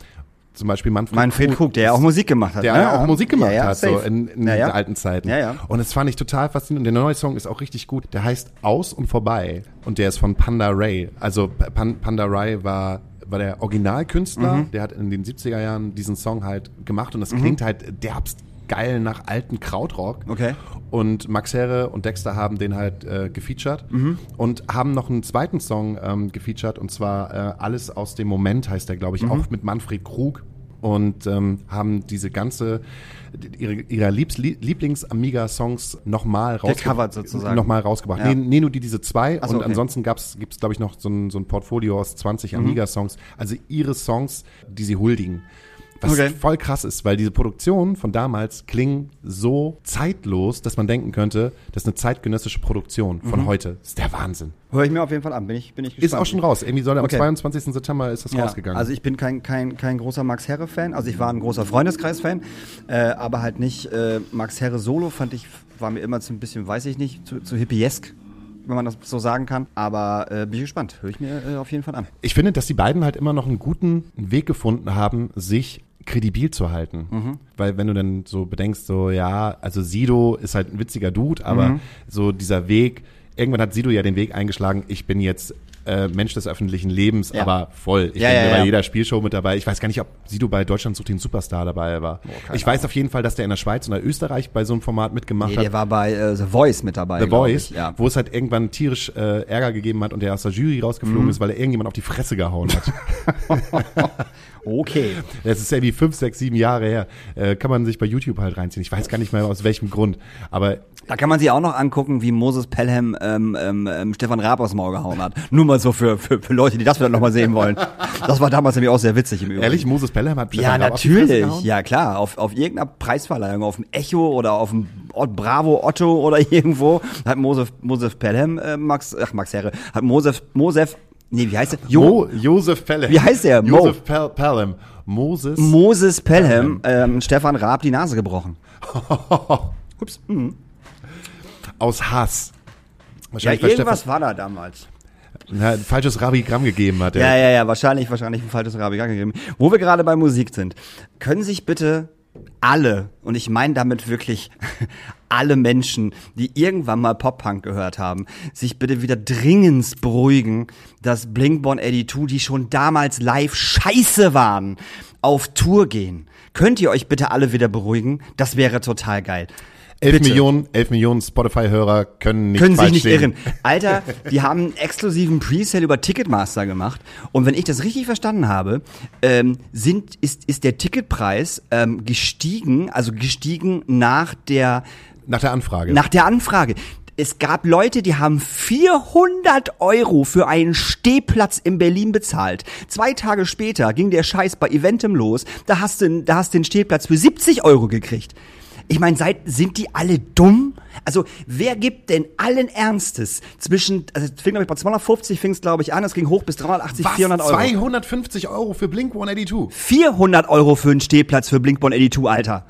Zum Beispiel Manfred, Manfred Krug, der ja auch Musik gemacht hat. der ne? ja auch Musik gemacht Ja, ja, hat, so in, in Ja, ja. den alten Zeiten. Ja, ja. Und das fand ich total faszinierend. Und der neue Song ist auch richtig gut. Der heißt Aus und Vorbei. Und der ist von Panda Ray. Also Pan, Panda Ray war war der Originalkünstler, Mhm. der hat in den 70er Jahren diesen Song halt gemacht und das klingt halt derbst geil nach alten Krautrock. Okay. Und Max Herre und Dexter haben den halt äh, gefeatured Mhm. und haben noch einen zweiten Song ähm, gefeatured und zwar äh, Alles aus dem Moment heißt der, glaube ich, Mhm. auch mit Manfred Krug und ähm, haben diese ganze ihre, Liebs, Lieblings-Amiga-Songs nochmal Gecovert sozusagen. Nochmal rausgebracht. Ja. Nee, nee, nur die diese zwei so, und okay. Mhm. ansonsten gab's, gibt's glaube ich noch so ein, so ein Portfolio aus 20 Amiga-Songs. Also ihre Songs, die sie huldigen. Was Okay. voll krass ist, weil diese Produktionen von damals klingen so zeitlos, dass man denken könnte, das ist eine zeitgenössische Produktion Mhm. von heute. Das ist der Wahnsinn. Höre ich mir auf jeden Fall an, bin ich, bin ich Ist gespannt. auch schon raus. Irgendwie soll er Okay. am 22. September ist das Ja, rausgegangen. Also ich bin kein, kein, kein großer Max Herre-Fan. Also ich war ein großer Freundeskreis-Fan, äh, aber halt nicht äh, Max Herre solo fand ich, war mir immer zu ein bisschen, weiß ich nicht, zu, zu hippiesk. wenn man das so sagen kann. Aber äh, bin ich gespannt. Höre ich mir äh, auf jeden Fall an. Ich finde, dass die beiden halt immer noch einen guten Weg gefunden haben, sich kredibil zu halten. Mhm. Weil wenn du dann so bedenkst, so ja, also Sido ist halt ein witziger Dude, aber Mhm. so dieser Weg, irgendwann hat Sido ja den Weg eingeschlagen, ich bin jetzt äh, Mensch des öffentlichen Lebens, Ja. aber voll. Ich Ja, bin ja, bei jeder Spielshow mit dabei. Ich weiß gar nicht, ob Sido bei Deutschland sucht den Superstar dabei war. keine ich weiß auf jeden Fall, dass der in der Schweiz und in Österreich bei so einem Format mitgemacht Nee, hat. der war bei äh, The Voice mit dabei. The Voice, Ich. Ja. wo es halt irgendwann tierisch äh, Ärger gegeben hat und der aus der Jury rausgeflogen Mhm. ist, weil er irgendjemand auf die Fresse gehauen hat. *laughs* *laughs* Okay. Das ist ja wie fünf, sechs, sieben Jahre her. Äh, kann man sich bei YouTube halt reinziehen. Ich weiß gar nicht mehr aus welchem Grund. Aber Da kann man sich auch noch angucken, wie Moses Pelham ähm, ähm, ähm, Stefan Raab aus dem Maul gehauen hat. Nur mal so für, für, für Leute, die das wieder nochmal sehen wollen. Das war damals nämlich auch sehr witzig im Übrigen. ehrlich, Moses Pelham hat Ja, Stefan Raab auf die Fresse natürlich. gehauen? Ja, klar. Auf, auf irgendeiner Preisverleihung, auf dem Echo oder auf dem Bravo Otto oder *laughs* irgendwo hat Mosef, Mosef Pelham, äh, Max, ach, Max Herre, hat Mosef, Mosef, nee, wie heißt der? Jo, Mo, Josef Pelham. Wie heißt der? Mo. Josef Pel Pelham. Moses. Moses Pelham, ähm, Stefan Raab die Nase gebrochen. *laughs* Ups. Mhm. aus Hass. Ja, Wahrscheinlich, weil irgendwas war da damals. Stefan ja, ein falsches Rabigramm gegeben hat. Ja, ja, ja, wahrscheinlich, wahrscheinlich ein falsches Rabiga gegeben. Wo wir gerade bei Musik sind, können sich bitte alle, und ich meine damit wirklich *laughs* alle Menschen, die irgendwann mal Pop-Punk gehört haben, sich bitte wieder dringend beruhigen, dass Blink-182, die schon damals live scheiße waren, auf Tour gehen. Könnt ihr euch bitte alle wieder beruhigen? Das wäre total geil. Elf Bitte. Millionen, elf Millionen Spotify-Hörer können nicht können sich nicht liegen. irren. Alter, die haben einen exklusiven Presale über Ticketmaster gemacht. Und wenn ich das richtig verstanden habe, ähm, sind, ist, ist der Ticketpreis ähm, gestiegen, also gestiegen nach der, Nach der Anfrage. nach der Anfrage. Es gab Leute, die haben 400 Euro für einen Stehplatz in Berlin bezahlt. Zwei Tage später ging der Scheiß bei Eventim los. Da hast du, da hast du den Stehplatz für 70 Euro gekriegt. Ich meine, seid, sind die alle dumm? Also, wer gibt denn allen Ernstes zwischen, also, es fing, glaube ich, bei 250 fing es, glaube ich, an, es ging hoch bis 380, Was? 400 Euro. 250 Euro für Blink 182. 400 Euro für einen Stehplatz für Blink-182, Alter.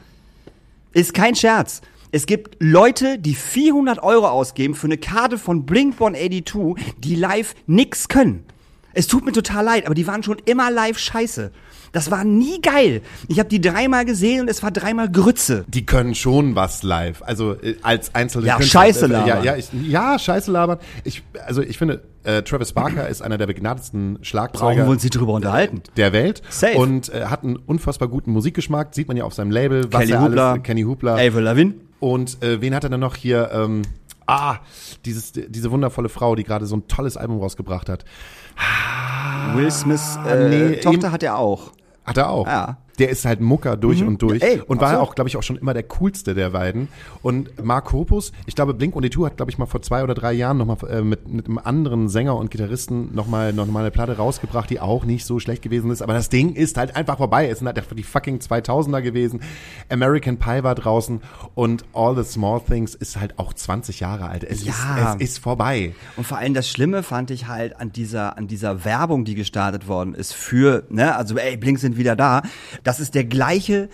Ist kein Scherz. Es gibt Leute, die 400 Euro ausgeben für eine Karte von Blink-182, die live nix können. Es tut mir total leid, aber die waren schon immer live scheiße. Das war nie geil. Ich habe die dreimal gesehen und es war dreimal Grütze. Die können schon was live. Also äh, als einzelne Ja, Künstler. Scheiße Äh, labern. Ja, ja, ich, ja, Scheiße labern. Ich, also ich finde, äh, Travis Barker ist einer der begnadetsten Schlagzeuger Brauchen wir uns nicht drüber unterhalten. der Welt. Safe. Und äh, hat einen unfassbar guten Musikgeschmack. Sieht man ja auf seinem Label. Was Kelly er Hoopla. alles, Kenny Hoopla. Avril Lavigne. Und äh, wen hat er denn noch hier? Ähm, ah, dieses, diese wundervolle Frau, die gerade so ein tolles Album rausgebracht hat. Will Smiths äh, Ah, nee, Tochter hat er auch. Hat er auch. Ja. Der ist halt Mucker durch und durch. Ey, und war absolut. auch, glaube ich, auch schon immer der coolste der beiden. Und Mark Hoppus, ich glaube, Blink und hat, glaube ich, mal vor zwei oder drei Jahren nochmal äh, mit, mit einem anderen Sänger und Gitarristen nochmal noch mal eine Platte rausgebracht, die auch nicht so schlecht gewesen ist. Aber das Ding ist halt einfach vorbei. Es sind halt einfach die fucking 2000er gewesen. American Pie war draußen und All the Small Things ist halt auch 20 Jahre alt. Es, Ja. ist, es ist vorbei. Und vor allem das Schlimme fand ich halt an dieser, an dieser Werbung, die gestartet worden ist für, ne, also ey, Blink sind wieder da. Das ist der gleiche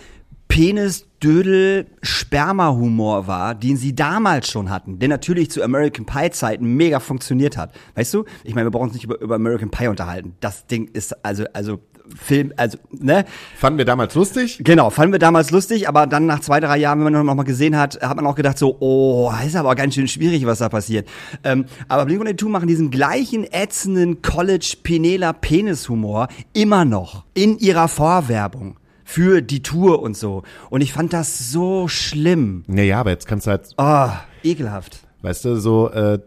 Penis, Dödel, Sperma-Humor war, den sie damals schon hatten, der natürlich zu American Pie-Zeiten mega funktioniert hat. Weißt du? Ich meine, wir brauchen uns nicht über, über American Pie unterhalten. Das Ding ist also, also Film, also, ne? Fanden wir damals lustig. Genau, fanden wir damals lustig, aber dann nach zwei, drei Jahren, wenn man noch mal gesehen hat, hat man auch gedacht so, oh, ist aber ganz schön schwierig, was da passiert. Ähm, aber Blink-182 machen diesen gleichen ätzenden College-Penela-Penis-Humor immer noch in ihrer Vorwerbung für die Tour und so. Und ich fand das so schlimm. Naja, aber jetzt kannst du halt Oh, ekelhaft. Weißt du, so, äh,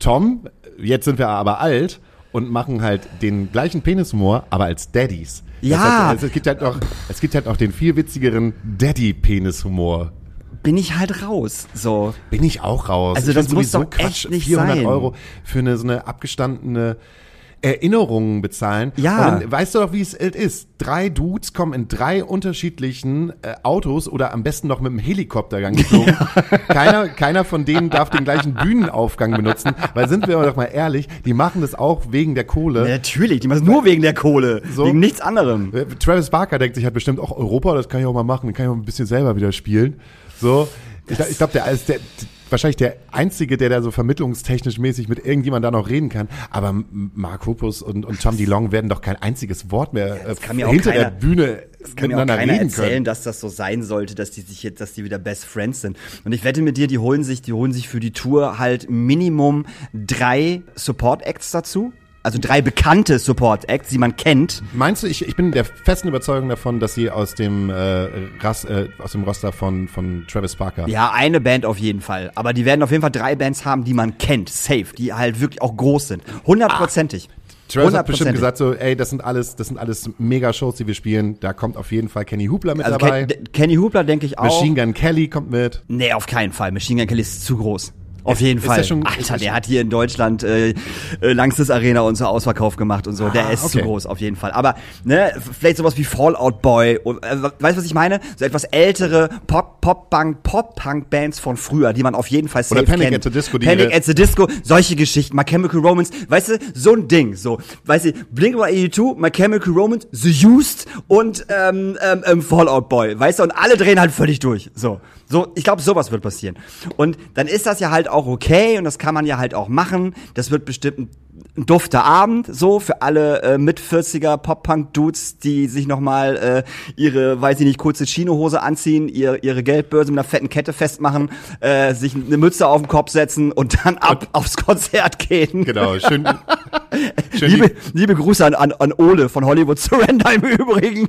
Tom, jetzt sind wir aber alt und machen halt den gleichen Penishumor, aber als Daddies. Das Ja. heißt, es gibt halt noch, es gibt halt noch den viel witzigeren Daddy-Penishumor. Bin ich halt raus. So. Bin ich auch raus. Also das muss doch echt nicht 400 sein. Euro für eine, so eine abgestandene Erinnerungen bezahlen. Ja. Und dann, weißt du doch, wie es ist? Drei Dudes kommen in drei unterschiedlichen äh, Autos oder am besten noch mit einem Helikoptergang *laughs* geflogen. keiner, keiner von denen darf den gleichen Bühnenaufgang benutzen, weil sind wir doch mal ehrlich, die machen das auch wegen der Kohle. Ja, natürlich, die machen es nur wegen der Kohle. So. Wegen nichts anderem. Äh, Travis Barker denkt sich halt bestimmt auch Europa, das kann ich auch mal machen, kann ich auch ein bisschen selber wieder spielen. So, ich, ich glaube, der, ist der, wahrscheinlich der Einzige, der da so vermittlungstechnisch mäßig mit irgendjemand da noch reden kann. Aber Mark Hoppus und, und Tom DeLong werden doch kein einziges Wort mehr äh, kann mir auch hinter der keiner- Bühne Das kann mir auch miteinander keiner reden erzählen, können. dass das so sein sollte, dass die sich jetzt, dass die wieder Best Friends sind. Und ich wette mit dir, die holen sich, die holen sich für die Tour halt Minimum drei Support Acts dazu. Also drei bekannte Support Acts, die man kennt. Meinst du, ich, ich bin der festen Überzeugung davon, dass sie aus dem, äh, Ras, äh, aus dem Roster von, von Travis Barker Ja, eine Band auf jeden Fall. Aber die werden auf jeden Fall drei Bands haben, die man kennt. Safe. Die halt wirklich auch groß sind. Hundertprozentig. Travis hat bestimmt gesagt so, ey, das sind alles, das sind alles Mega-Shows, die wir spielen. Da kommt auf jeden Fall Kenny Hoopla mit Also dabei. Ken, Kenny Hoopla denke ich auch. Machine Gun Kelly kommt mit. Nee, auf keinen Fall. Machine Gun Kelly ist zu groß. Auf jeden ist Fall. der ist Alter, der der hat hier in Deutschland äh, äh, Langsys Arena und so Ausverkauf gemacht und so. der Ah, ist okay. zu groß, auf jeden Fall. Aber ne, vielleicht sowas wie Fallout Boy. Und, äh, weißt du, was ich meine? So etwas ältere Pop, Pop-Punk, Pop-Punk-Bands von früher, die man auf jeden Fall safe Oder Panic kennt. at the Disco, die Panic at the Disco, solche Geschichten. My Chemical Romance, weißt du, so ein Ding. So, weißt du, Blink-182, My Chemical Romance, The Used und ähm, ähm, ähm, Fallout Boy, weißt du, und alle drehen halt völlig durch. So, so, ich glaube, sowas wird passieren. Und dann ist das ja halt auch okay und das kann man ja halt auch machen. Das wird bestimmt ein, ein dufter Abend, so für alle äh, mit 40er Pop-Punk-Dudes, die sich nochmal äh, ihre, weiß ich nicht, kurze Chinohose anziehen, ihr, ihre Geldbörse mit einer fetten Kette festmachen, äh, sich eine Mütze auf den Kopf setzen und dann ab aufs Konzert gehen. Genau, schön. *laughs* schön, Liebe, liebe Grüße an, an, an Ole von Hollywood *laughs* Surrender im Übrigen.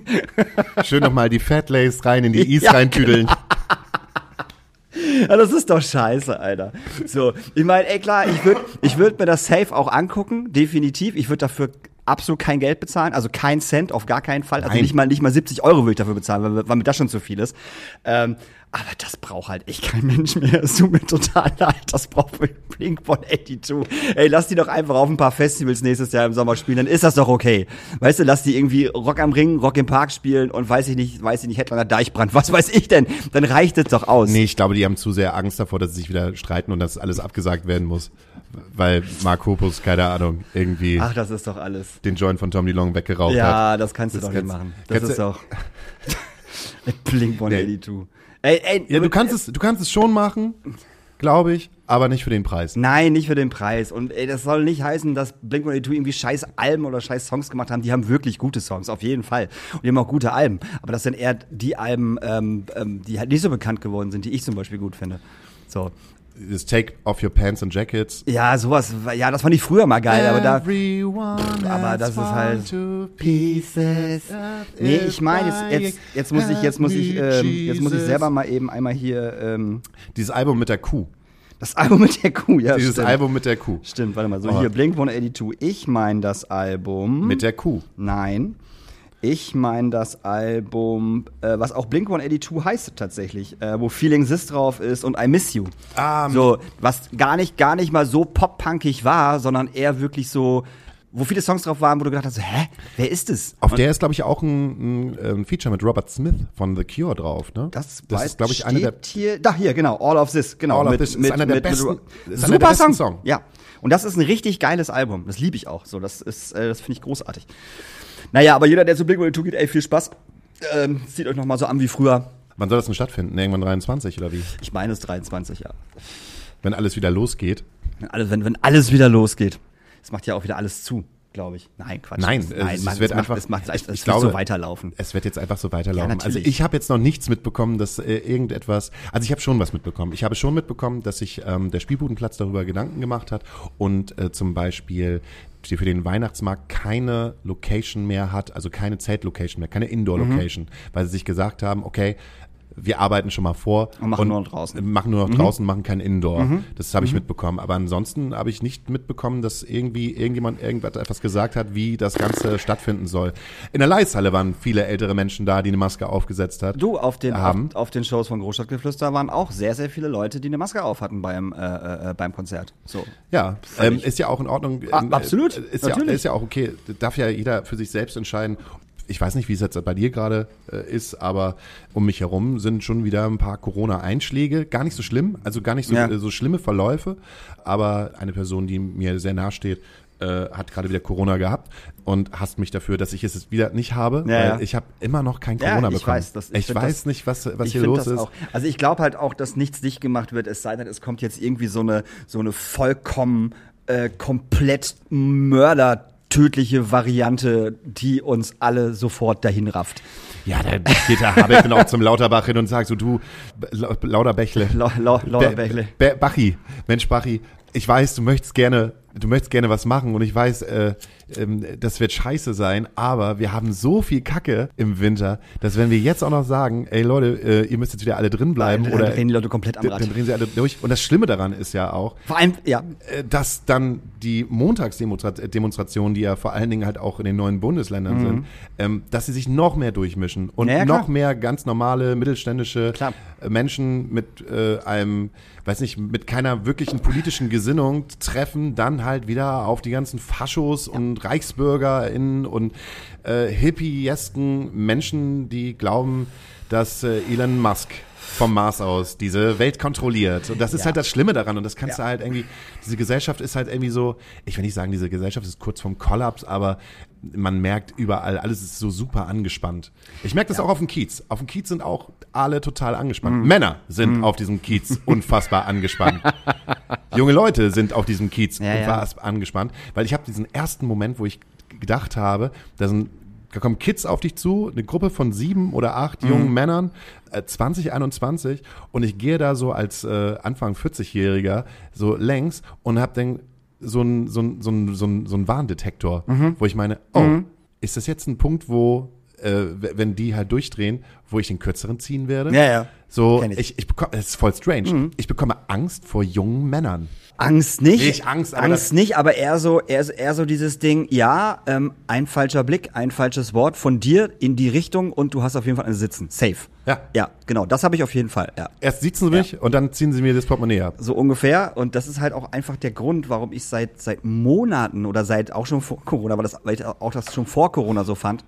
schön nochmal die Fat Lace rein in die *laughs* Ease Ja, reintüdeln. Ja, das ist doch scheiße, Alter. So, ich meine, ey klar, ich würde ich würd mir das safe auch angucken, definitiv. Ich würde dafür absolut kein Geld bezahlen, also kein Cent, auf gar keinen Fall. Also Nein. nicht mal nicht mal 70 Euro würde ich dafür bezahlen, weil, weil mir das schon zu viel ist. Ähm, aber das braucht halt echt kein Mensch mehr. Es tut mir total leid. Das braucht Blink von 82. Ey, lass die doch einfach auf ein paar Festivals nächstes Jahr im Sommer spielen, dann ist das doch okay. Weißt du, lass die irgendwie Rock am Ring, Rock im Park spielen und weiß ich nicht, weiß ich nicht, Headliner Deichbrand, was weiß ich denn? Dann reicht es doch aus. Nee, ich glaube, die haben zu sehr Angst davor, dass sie sich wieder streiten und dass alles abgesagt werden muss. Weil Mark Hoppus, keine Ahnung, irgendwie Ach, das ist doch alles. den Joint von Tom DeLong weggeraucht hat. Ja, das kannst du Das doch nicht kannst- machen. Das ist doch. *laughs* Blink Nee. 182. Ey, ey, Ja, du kannst es, du kannst es schon machen, glaube ich, aber nicht für den Preis. Nein, nicht für den Preis. Und ey, das soll nicht heißen, dass Blink 182 irgendwie scheiß Alben oder scheiß Songs gemacht haben. Die haben wirklich gute Songs, auf jeden Fall. Und die haben auch gute Alben. Aber das sind eher die Alben, ähm, ähm, die halt nicht so bekannt geworden sind, die ich zum Beispiel gut finde. So. Das Take off your pants and jackets. Ja, sowas, ja, das fand ich früher mal geil, aber da. Everyone aber das ist halt- pieces. Nee, ich meine, jetzt, jetzt, jetzt muss ich, jetzt muss ich, ähm, jetzt muss ich selber mal eben einmal hier ähm, Dieses Album mit der Kuh. das Album mit der Kuh, ja. Dieses stimmt. Album mit der Kuh. Stimmt, warte mal, so Oh. hier Blink 182. Ich meine das Album. Mit der Kuh. Nein. Ich meine das Album, äh, was auch Blink 182 heißt tatsächlich, äh, wo Feeling This drauf ist und I Miss You. Ah, so, was gar nicht, gar nicht mal so pop-punkig war, sondern eher wirklich so, wo viele Songs drauf waren, wo du gedacht hast, hä, wer ist es? Auf der ist, glaube ich, auch ein, ein, ein Feature mit Robert Smith von The Cure drauf, ne? Das, das ist, glaube ich, einer der. hier, da hier, genau, All of This, genau. All of This ist einer der besten- ist einer super der besten Song. Song. Ja. Und das ist ein richtig geiles Album. Das liebe ich auch. So, das ist, äh, das finde ich großartig. Naja, aber jeder, der zu Blink-182 geht, ey, viel Spaß. Ähm, zieht euch noch mal so an wie früher. Wann soll das denn stattfinden? Irgendwann 23 oder wie? Ich meine, es ist 23, ja. Wenn alles wieder losgeht. Wenn alles, wenn, wenn alles wieder losgeht. Es macht ja auch wieder alles zu, glaube ich. Nein, Quatsch. Nein, es, es- nein es Mann, wird es einfach- Macht, es macht, es ich- wird glaube- so weiterlaufen. Es wird jetzt einfach so weiterlaufen. Ja, also ich habe jetzt noch nichts mitbekommen, dass äh, irgendetwas. Also ich habe schon was mitbekommen. Ich habe schon mitbekommen, dass sich ähm, der Spielbudenplatz darüber Gedanken gemacht hat und äh, zum Beispiel die für den Weihnachtsmarkt keine Location mehr hat, also keine Zeltlocation mehr, keine Indoor-Location, Mhm. weil sie sich gesagt haben, okay, wir arbeiten schon mal vor Und machen nur noch draußen. Mhm. Machen nur noch draußen, machen kein Indoor. Das habe ich mitbekommen. Aber ansonsten habe ich nicht mitbekommen, dass irgendwie irgendjemand irgendwas etwas gesagt hat, wie das Ganze stattfinden soll. In der Leishalle waren viele ältere Menschen da, die eine Maske aufgesetzt hat. Du, auf den, Haben. auf, auf den Shows von Großstadtgeflüster waren auch sehr, sehr viele Leute, die eine Maske auf hatten beim, äh, äh, beim Konzert. So. Ja, ähm, ist ja auch in Ordnung. Ah, Ähm, absolut, äh, Ist ja, natürlich. ist ja auch okay. Darf ja jeder für sich selbst entscheiden. Ich weiß nicht, wie es jetzt bei dir gerade äh, ist, aber um mich herum sind schon wieder ein paar Corona-Einschläge. Gar nicht so schlimm, also gar nicht so, Ja. äh, so schlimme Verläufe. Aber eine Person, die mir sehr nahe steht, äh, hat gerade wieder Corona gehabt und hasst mich dafür, dass ich es wieder nicht habe. Ja, ja. Ich habe immer noch kein Ja, Corona ich bekommen. weiß, das- ich ich weiß das- nicht, was, was hier los ist. Auch. Also ich glaube halt auch, dass nichts dicht gemacht wird, es sei denn, es kommt jetzt irgendwie so eine, so eine vollkommen äh, komplett Mörder tödliche Variante, die uns alle sofort dahin rafft. Ja, da geht der Habeck dann auch zum Lauterbach hin und sagt so, du, La- Lauterbächle. Lau- Lau- Lauterbächle. Be- Be- Bachi, Mensch Bachi, ich weiß, du möchtest gerne, du möchtest gerne was machen und ich weiß, äh, ähm, das wird scheiße sein, aber wir haben so viel Kacke im Winter, dass wenn wir jetzt auch noch sagen, ey Leute, äh, ihr müsst jetzt wieder alle drin bleiben Dann oder drehen die Leute komplett am dann Rad. dann drehen sie alle durch. Und das Schlimme daran ist ja auch, Vor allem, ja, äh, dass dann die Montagsdemonstrationen, die ja vor allen Dingen halt auch in den neuen Bundesländern sind, ähm, dass sie sich noch mehr durchmischen und Mhm. Ja, ja, klar. noch mehr ganz normale mittelständische Klar. äh, Menschen mit äh, einem, weiß nicht, mit keiner wirklichen politischen Gesinnung treffen, dann halt wieder auf die ganzen Faschos und ReichsbürgerInnen und äh, hippiesken Menschen, die glauben, dass äh, Elon Musk vom Mars aus diese Welt kontrolliert. Und das ist Ja. halt das Schlimme daran. Und das kannst Ja. du halt irgendwie, diese Gesellschaft ist halt irgendwie so, ich will nicht sagen, diese Gesellschaft ist kurz vorm Kollaps, aber man merkt überall, alles ist so super angespannt. Ich merke das auch auf dem Kiez. Auf dem Kiez sind auch alle total angespannt. Männer sind auf diesem Kiez unfassbar angespannt. *laughs* Junge Leute sind auf diesem Kiez Ja, ja. unfassbar angespannt, weil ich habe diesen ersten Moment, wo ich gedacht habe, da sind da kommen Kids auf dich zu, eine Gruppe von sieben oder acht Mhm. jungen Männern, äh, 20, 21 und ich gehe da so als äh, Anfang 40-Jähriger so längs und hab dann so ein so ein so ein so ein, so ein Warndetektor, Mhm. wo ich meine, oh, ist das jetzt ein Punkt, wo äh, wenn die halt durchdrehen, wo ich den kürzeren ziehen werde? Ja, ja. So, Kenn ich. Mhm. ich, ich bekomme, das ist voll strange. Ich bekomme Angst vor jungen Männern. Angst nicht. Nicht Angst, aber Angst nicht, aber eher so, eher, so- eher so dieses Ding, ja, ähm, ein falscher Blick, ein falsches Wort von dir in die Richtung und du hast auf jeden Fall einen Sitzen. Safe. Ja. Ja, genau, das habe ich auf jeden Fall, ja. Erst sitzen sie mich und dann ziehen sie mir das Portemonnaie ab. So ungefähr. Und das ist halt auch einfach der Grund, warum ich seit, seit Monaten oder seit auch schon vor Corona, aber das, weil ich auch das schon vor Corona so fand,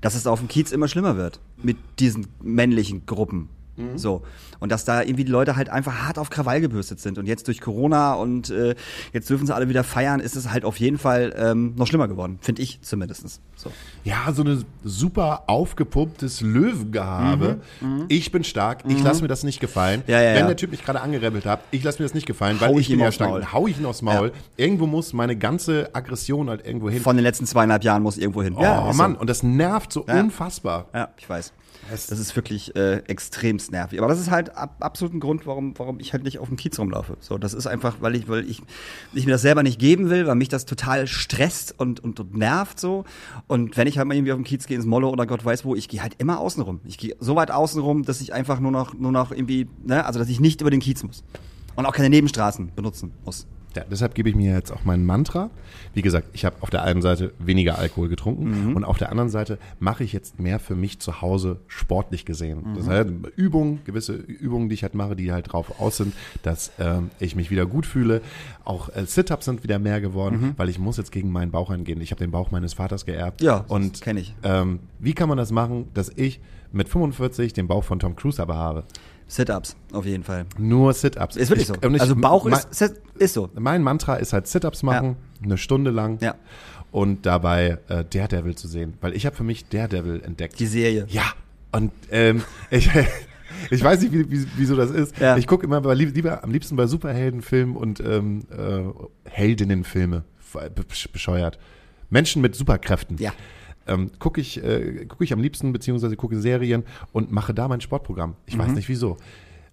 dass es auf dem Kiez immer schlimmer wird mit diesen männlichen Gruppen. So. Und dass da irgendwie die Leute halt einfach hart auf Krawall gebürstet sind. Und jetzt durch Corona und äh, jetzt dürfen sie alle wieder feiern, ist es halt auf jeden Fall ähm, noch schlimmer geworden. Finde ich zumindest. So. Ja, so eine super aufgepumptes Löwengehabe. Ich bin stark, ich lasse mir das nicht gefallen. Mhm. Ja, ja, Wenn ja. der Typ mich gerade angerebelt hat, ich lasse mir das nicht gefallen, Hau weil ich ich bin ja stark. Maul. Hau ich ihn aufs Maul. Irgendwo muss meine ganze Aggression halt irgendwo hin. Von den letzten zweieinhalb Jahren muss irgendwo hin. oh so. Mann, und das nervt so Ja. unfassbar. Ja, ich weiß. Das ist wirklich äh, extremst nervig. Aber das ist halt ab, absolut ein Grund, warum, warum ich halt nicht auf dem Kiez rumlaufe. So, das ist einfach, weil ich, weil ich, ich mir das selber nicht geben will, weil mich das total stresst und, und, und nervt so. Und wenn ich halt mal irgendwie auf dem Kiez gehe, ins Molle oder Gott weiß wo, ich gehe halt immer außen rum. Ich gehe so weit außen rum, dass ich einfach nur noch, nur noch irgendwie, ne, also dass ich nicht über den Kiez muss. Und auch keine Nebenstraßen benutzen muss. Ja, deshalb gebe ich mir jetzt auch mein Mantra. Wie gesagt, ich habe auf der einen Seite weniger Alkohol getrunken Mhm. und auf der anderen Seite mache ich jetzt mehr für mich zu Hause sportlich gesehen. Das Mhm. heißt, Übungen, gewisse Übungen, die ich halt mache, die halt drauf aus sind, dass ähm, ich mich wieder gut fühle. Auch äh, Sit-Ups sind wieder mehr geworden, weil ich muss jetzt gegen meinen Bauch angehen. Ich habe den Bauch meines Vaters geerbt. Mhm. Ja, das und kenn ich. Ähm, wie kann man das machen, dass ich mit 45 den Bauch von Tom Cruise aber habe? Sit-Ups, auf jeden Fall. Nur Sit-Ups. Ist wirklich Ich- so. ich- also Bauch mein- ist, ist so. mein Mantra ist halt Sit-Ups machen, eine Stunde lang Ja. und dabei äh, Daredevil zu sehen. Weil ich habe für mich Daredevil entdeckt. Die Serie. ja, und ähm, *laughs* ich, ich weiß nicht, wie, wie, wieso das ist. Ja. Ich gucke immer bei, lieber, am liebsten bei Superheldenfilmen und ähm, äh, Heldinnenfilme. Be- Bescheuert. Menschen mit Superkräften. Ja. Ähm, gucke ich, äh, guck ich am liebsten, beziehungsweise gucke Serien und mache da mein Sportprogramm. Ich Mhm. weiß nicht wieso.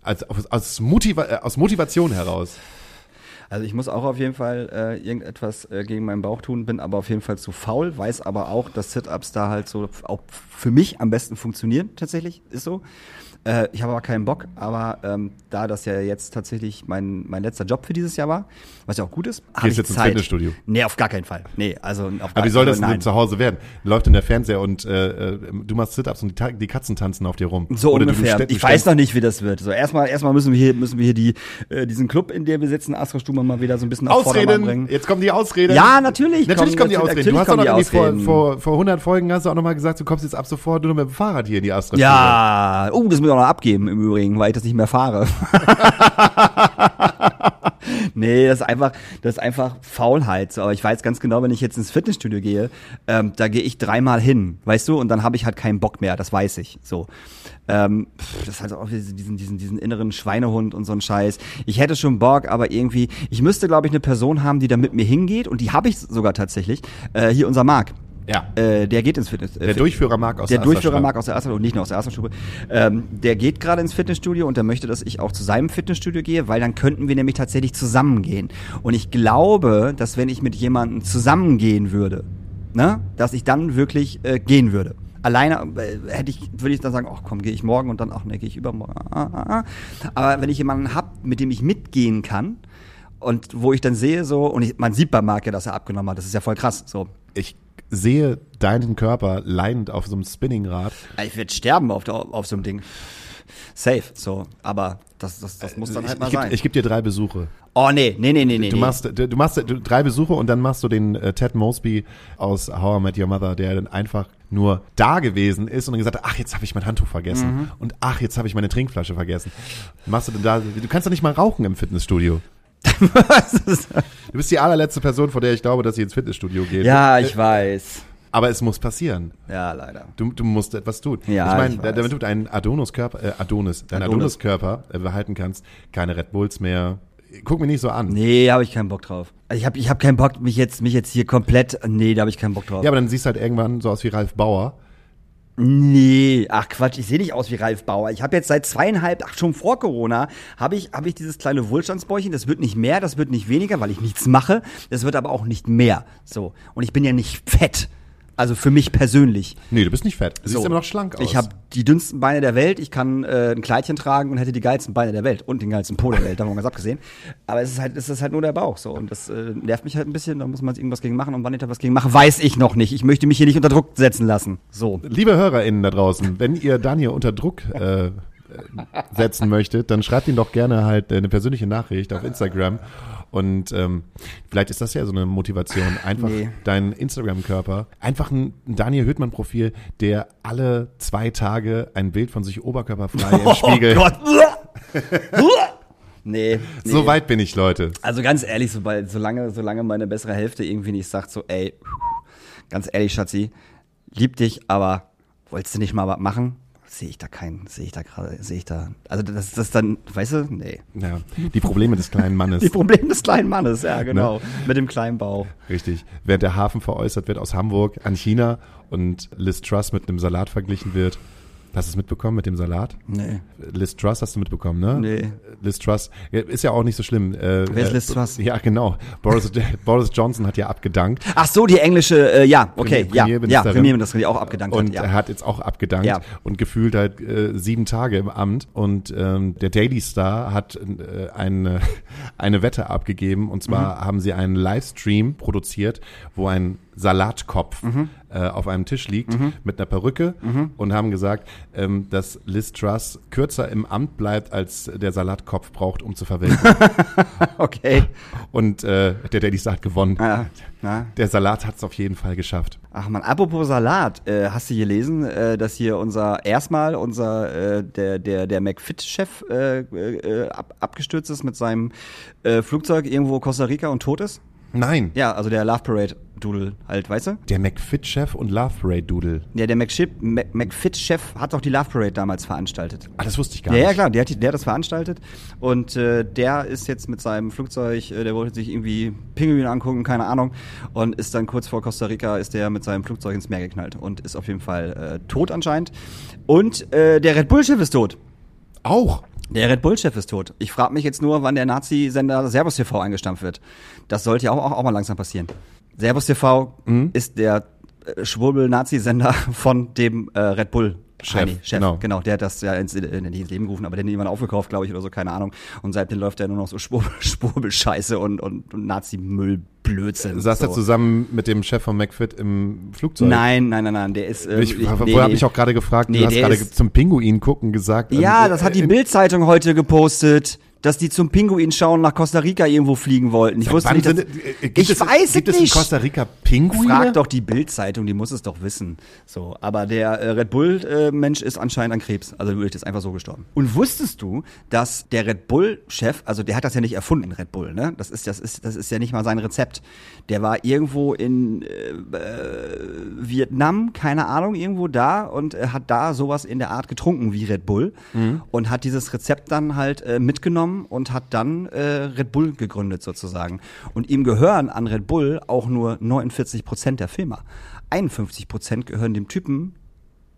Als, aus, aus, Motiva äh, aus Motivation heraus. Also ich muss auch auf jeden Fall äh, irgendetwas äh, gegen meinen Bauch tun, bin aber auf jeden Fall zu faul, weiß aber auch, dass Sit-Ups da halt so auch für mich am besten funktionieren, tatsächlich, ist so. Äh, ich habe aber keinen Bock, aber ähm, da das ja jetzt tatsächlich mein, mein letzter Job für dieses Jahr war, was ja auch gut ist, habe ich jetzt ins Zeit. Fitnessstudio? Nee, auf gar keinen Fall. Nee, also auf gar Aber wie soll das denn zu Hause werden? Läuft in der Fernseher und äh, äh, du machst Sit-Ups und die, die Katzen tanzen auf dir rum. So Oder ungefähr. ich weiß noch nicht, wie das wird. So erstmal, erstmal müssen wir hier, müssen wir hier die, äh, diesen Club, in dem wir sitzen, Astra Stube mal wieder so ein bisschen auf Ausreden! bringen. Jetzt kommen die Ausreden. Ja, natürlich Natürlich kommen kommen- die Ausreden. natürlich du hast doch noch irgendwie vor, vor, vor 100 Folgen hast du auch noch mal gesagt, du kommst jetzt ab sofort nur noch mit dem Fahrrad hier in die Astra. Ja, oh, das muss ich auch noch abgeben im Übrigen, weil ich das nicht mehr fahre. *laughs* Nee, das ist einfach, das ist einfach Faulheit. So, aber ich weiß ganz genau, wenn ich jetzt ins Fitnessstudio gehe, ähm, da gehe ich dreimal hin, weißt du, und dann habe ich halt keinen Bock mehr, das weiß ich. So. Ähm, pff, das ist halt auch diesen, diesen, diesen inneren Schweinehund und so ein Scheiß. Ich hätte schon Bock, aber irgendwie, ich müsste, glaube ich, eine Person haben, die da mit mir hingeht, und die habe ich sogar tatsächlich. Äh, hier unser Marc. Ja. Äh, der geht ins Fitness. Äh, Der Durchführer mag aus der der Durchführer mag aus der ersten und nicht nur aus der ersten Stube. Ähm, der geht gerade ins Fitnessstudio und der möchte, dass ich auch zu seinem Fitnessstudio gehe, weil dann könnten wir nämlich tatsächlich zusammengehen. Und ich glaube, dass wenn ich mit jemandem zusammengehen würde, ne, dass ich dann wirklich äh, gehen würde. Alleine äh, hätte ich, würde ich dann sagen, ach komm, gehe ich morgen und dann, ach ne, gehe ich übermorgen. Ah, ah, ah. Aber wenn ich jemanden hab, mit dem ich mitgehen kann und wo ich dann sehe so, und ich, man sieht bei Marc ja, dass er abgenommen hat, das ist ja voll krass. So, Ich sehe deinen Körper leidend auf so einem Spinningrad. Ich werde sterben auf, der, auf so einem Ding. Safe, so. Aber das, das, das muss dann halt mal ich geb, sein. ich gebe dir drei Besuche. oh, nee, nee, nee, nee, nee. Du machst, du, du machst du- drei Besuche und dann machst du den äh, Ted Mosby aus How I Met Your Mother, der dann einfach nur da gewesen ist und dann gesagt hat, ach, jetzt habe ich mein Handtuch vergessen Mhm. und ach, jetzt habe ich meine Trinkflasche vergessen. Machst du denn da, du kannst doch nicht mal rauchen im Fitnessstudio. *laughs* Du bist die allerletzte Person, vor der ich glaube, dass sie ins Fitnessstudio geht. ja, ich weiß. Aber es muss passieren. Ja, leider. Du, du musst etwas tun. Ja, ich meine, damit du deinen Adonis-Körper, äh, Adonis, deinen Adonis. Adonis-Körper äh, behalten kannst, keine Red Bulls mehr. Guck mir nicht so an. Nee, habe ich keinen Bock drauf. Also Ich habe ich hab keinen Bock, mich jetzt, mich jetzt hier komplett. Nee, da habe ich keinen Bock drauf. Ja, aber dann siehst du halt irgendwann so aus wie Ralf Bauer. Nee, ach Quatsch, ich sehe nicht aus wie Ralf Bauer. Ich habe jetzt seit zweieinhalb, ach schon vor Corona, habe ich, hab ich dieses kleine Wohlstandsbäuchchen. Das wird nicht mehr, das wird nicht weniger, weil ich nichts mache. Das wird aber auch nicht mehr. So. Und ich bin ja nicht fett. Also für mich persönlich. Nee, du bist nicht fett. Du siehst So. immer noch schlank aus. Ich habe die dünnsten Beine der Welt, ich kann äh, ein Kleidchen tragen und hätte die geilsten Beine der Welt und den geilsten Po der Welt, davon ganz abgesehen. Aber es ist halt, es ist halt nur der Bauch so und das äh, nervt mich halt ein bisschen, da muss man irgendwas gegen machen und wann ich da was gegen mache, weiß ich noch nicht. Ich möchte mich hier nicht unter Druck setzen lassen. So. Liebe HörerInnen da draußen, wenn ihr Daniel unter Druck äh, äh, setzen möchtet, dann schreibt ihm doch gerne halt äh, eine persönliche Nachricht auf Instagram. Und ähm, vielleicht ist das ja so eine Motivation, einfach Nee. deinen Instagram-Körper, einfach ein Daniel Höhtmann-Profil, der alle zwei Tage ein Bild von sich oberkörperfrei im *laughs* Spiegel. Oh Gott. *laughs* nee, nee. So weit bin ich, Leute. Also ganz ehrlich, sobald, solange, solange meine bessere Hälfte irgendwie nicht sagt, so, ey, ganz ehrlich, Schatzi, lieb dich, aber wolltest du nicht mal was machen? Sehe ich da keinen, sehe ich da gerade, sehe ich da. Also das das dann, weißt du, nee. Ja, die Probleme des kleinen Mannes. *laughs* Die Probleme des kleinen Mannes, ja, Ne? genau. Mit dem kleinen Bauch. Richtig. Während der Hafen veräußert wird aus Hamburg an China und Liz Truss mit einem Salat verglichen wird. Hast du es mitbekommen mit dem Salat? Nee. Liz Truss hast du mitbekommen, ne? Nee. Liz Truss ja, ist ja auch nicht so schlimm. Äh, Wer ist äh, Liz Truss? Ja, genau. Boris, *laughs* Boris Johnson hat ja abgedankt Ach so, die englische, äh, ja, okay, Premier- ja, ja, Premierministerin. Die auch abgedankt und hat, ja. er hat jetzt auch abgedankt Ja. und gefühlt halt äh, sieben Tage im Amt und ähm, der Daily Star hat äh, eine, eine Wette abgegeben und zwar Mhm. haben sie einen Livestream produziert, wo ein Salatkopf Mhm. Äh, auf einem Tisch liegt mit einer Perücke und haben gesagt, ähm, dass Liz Truss kürzer im Amt bleibt, als der Salatkopf braucht, um zu verwelken. *laughs* Okay. und äh, der Daily Star hat gewonnen. Na. Der Salat hat es auf jeden Fall geschafft. Ach man, apropos Salat, äh, hast du gelesen, äh, dass hier unser erstmal unser äh, der der der McFit-Chef äh, äh, ab, abgestürzt ist mit seinem Flugzeug irgendwo Costa Rica und tot ist? Nein, Ja, also der Love Parade Doodle halt, weißt du? der McFit-Chef und Love Parade Doodle. Ja, der McFit-Chef hat doch die Love Parade damals veranstaltet. Ah, das wusste ich gar Ja, nicht. ja, klar, der hat, der hat das veranstaltet und äh, der ist jetzt mit seinem Flugzeug, äh, der wollte sich irgendwie Pinguine angucken, keine Ahnung, und ist dann kurz vor Costa Rica, ist der mit seinem Flugzeug ins Meer geknallt und ist auf jeden Fall äh, tot anscheinend. Und äh, der Red Bull-Chef ist tot. Auch. Der Red Bull-Chef ist tot. Ich frage mich jetzt nur, wann der Nazi-Sender Servus TV eingestampft wird. Das sollte ja auch, auch, auch mal langsam passieren. Servus TV Mhm. ist der äh, Schwurbel-Nazi-Sender *laughs* von dem äh, Red Bull. Chef, Heini, Chef, genau. genau. der hat das ja ins, in, ins Leben gerufen, aber der hat irgendwann aufgekauft, glaube ich, oder so, keine Ahnung. Und seitdem läuft er nur noch so Schwurbel, *laughs* Schwurbel-Scheiße und, und, und Nazi-Müll-Blödsinn. Saß so. er zusammen mit dem Chef von McFit im Flugzeug? Nein, nein, nein, nein, der ist. äh, Ich, nee, habe nee. ich auch gerade gefragt, Nee, du hast gerade zum Pinguin gucken gesagt. Ja, ähm, das hat die äh, Bild-Zeitung heute gepostet. Dass die zum Pinguin schauen nach Costa Rica irgendwo fliegen wollten. Ich wusste Wann nicht, dass, sind- äh, gibt ich es, weiß gibt es es in nicht. Costa Rica Pinguine? Frag doch die Bild-Zeitung, die muss es doch wissen. So, aber der äh, Red Bull-Mensch ist anscheinend an Krebs. Also wirklich, ist einfach so gestorben. Und wusstest du, dass der Red Bull-Chef, also der hat das ja nicht erfunden, Red Bull, ne? Das ist, das ist, das ist ja nicht mal sein Rezept. Der war irgendwo in äh, äh, Vietnam, keine Ahnung, irgendwo da und äh, hat da sowas in der Art getrunken wie Red Bull und hat dieses Rezept dann halt äh, mitgenommen und hat dann äh, Red Bull gegründet sozusagen. Und ihm gehören an Red Bull auch nur 49 Prozent der Firma. 51 Prozent gehören dem Typen,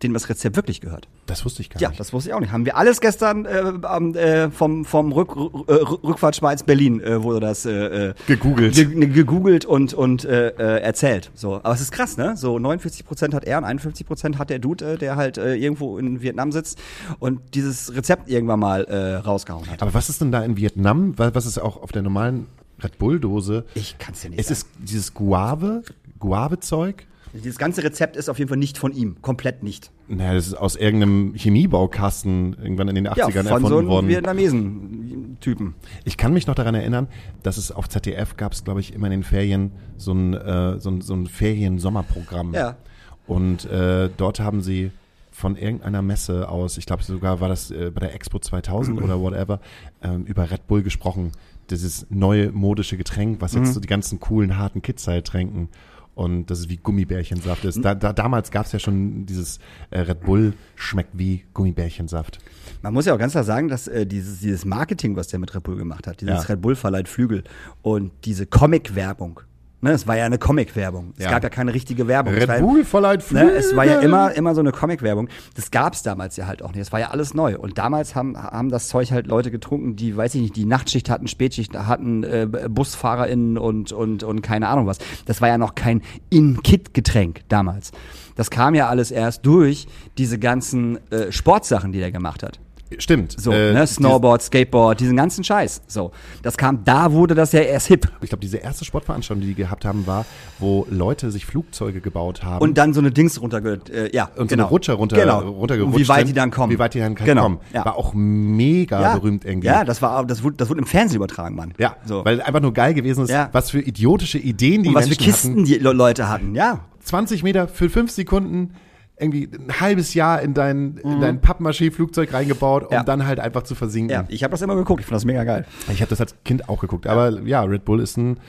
dem das Rezept wirklich gehört. Das wusste ich gar Ja, nicht. das wusste ich auch nicht. Haben wir alles gestern äh, am, äh, vom, vom Rück, äh, Rückfahrtschweiz Berlin äh, wurde das äh, äh, Gegoogelt. ge ne, gegoogelt und, und äh, äh, erzählt. So, aber es ist krass, ne? So 49 Prozent hat er und 51 Prozent hat der Dude, der halt äh, irgendwo in Vietnam sitzt und dieses Rezept irgendwann mal äh, rausgehauen hat. Aber was ist denn da in Vietnam? Wa- Was ist auch auf der normalen Red Bull-Dose? Ich kann's dir nicht Es sagen. ist dieses Guave, Guave-Zeug. Dieses ganze Rezept ist auf jeden Fall nicht von ihm, komplett nicht. Naja, das ist aus irgendeinem Chemiebaukasten irgendwann in den 80ern Ja, von erfunden so einem worden. Vietnamesen-Typen. Ich kann mich noch daran erinnern, dass es auf ZDF gab es, glaube ich, immer in den Ferien so ein, äh, so ein, so ein Ferien-Sommerprogramm. Ja. Und äh, dort haben sie von irgendeiner Messe aus, ich glaube sogar war das äh, bei der Expo 2000 oder whatever, ähm, über Red Bull gesprochen. Dieses neue modische Getränk, was Mhm. jetzt so die ganzen coolen, harten Kids halt trinken. Und das ist wie Gummibärchensaft ist. Da, da, damals gab es ja schon dieses äh, Red Bull schmeckt wie Gummibärchensaft. Man muss ja auch ganz klar sagen, dass äh, dieses, dieses Marketing, was der mit Red Bull gemacht hat, dieses Ja. Red Bull verleiht Flügel und diese Comic-Werbung, ne, es war ja eine Comic-Werbung. Es Ja. gab ja keine richtige Werbung. Es Red war ja- Bull verleiht Ne, Flügel. es war ja immer, immer so eine Comic-Werbung. Das gab's damals ja halt auch nicht. Es war ja alles neu. Und damals haben, haben das Zeug halt Leute getrunken, die, weiß ich nicht, die Nachtschicht hatten, Spätschicht hatten, äh, BusfahrerInnen und, und, und keine Ahnung was. Das war ja noch kein In-Kit-Getränk damals. Das kam ja alles erst durch diese ganzen äh, Sportsachen, die der gemacht hat. Stimmt. So, Äh, ne? Snowboard, Skateboard, diesen ganzen Scheiß. So. Das kam, da wurde das ja erst hip. Ich glaube, diese erste Sportveranstaltung, die die gehabt haben, war, wo Leute sich Flugzeuge gebaut haben. Und dann so eine Dings runter, äh, ja, und so genau. eine Rutscher runter, genau. runtergerutscht Und wie weit sind, die dann kommen. Wie weit die dann Genau, kommen. ja. War auch mega berühmt irgendwie. Ja, das war, das wurde, das wurde im Fernsehen übertragen, Mann. Ja, so. weil einfach nur geil gewesen ist, Ja. was für idiotische Ideen die und was für Menschen Kisten hatten. die Le- Leute hatten, ja. 20 Meter für 5 Sekunden irgendwie ein halbes Jahr in dein, in dein Pappmaché-Flugzeug reingebaut, um Mhm. Ja. dann halt einfach zu versinken. Ja, ich habe das immer geguckt, ich fand das mega geil. Ich habe das als Kind auch geguckt. Aber ja, Red Bull ist ein,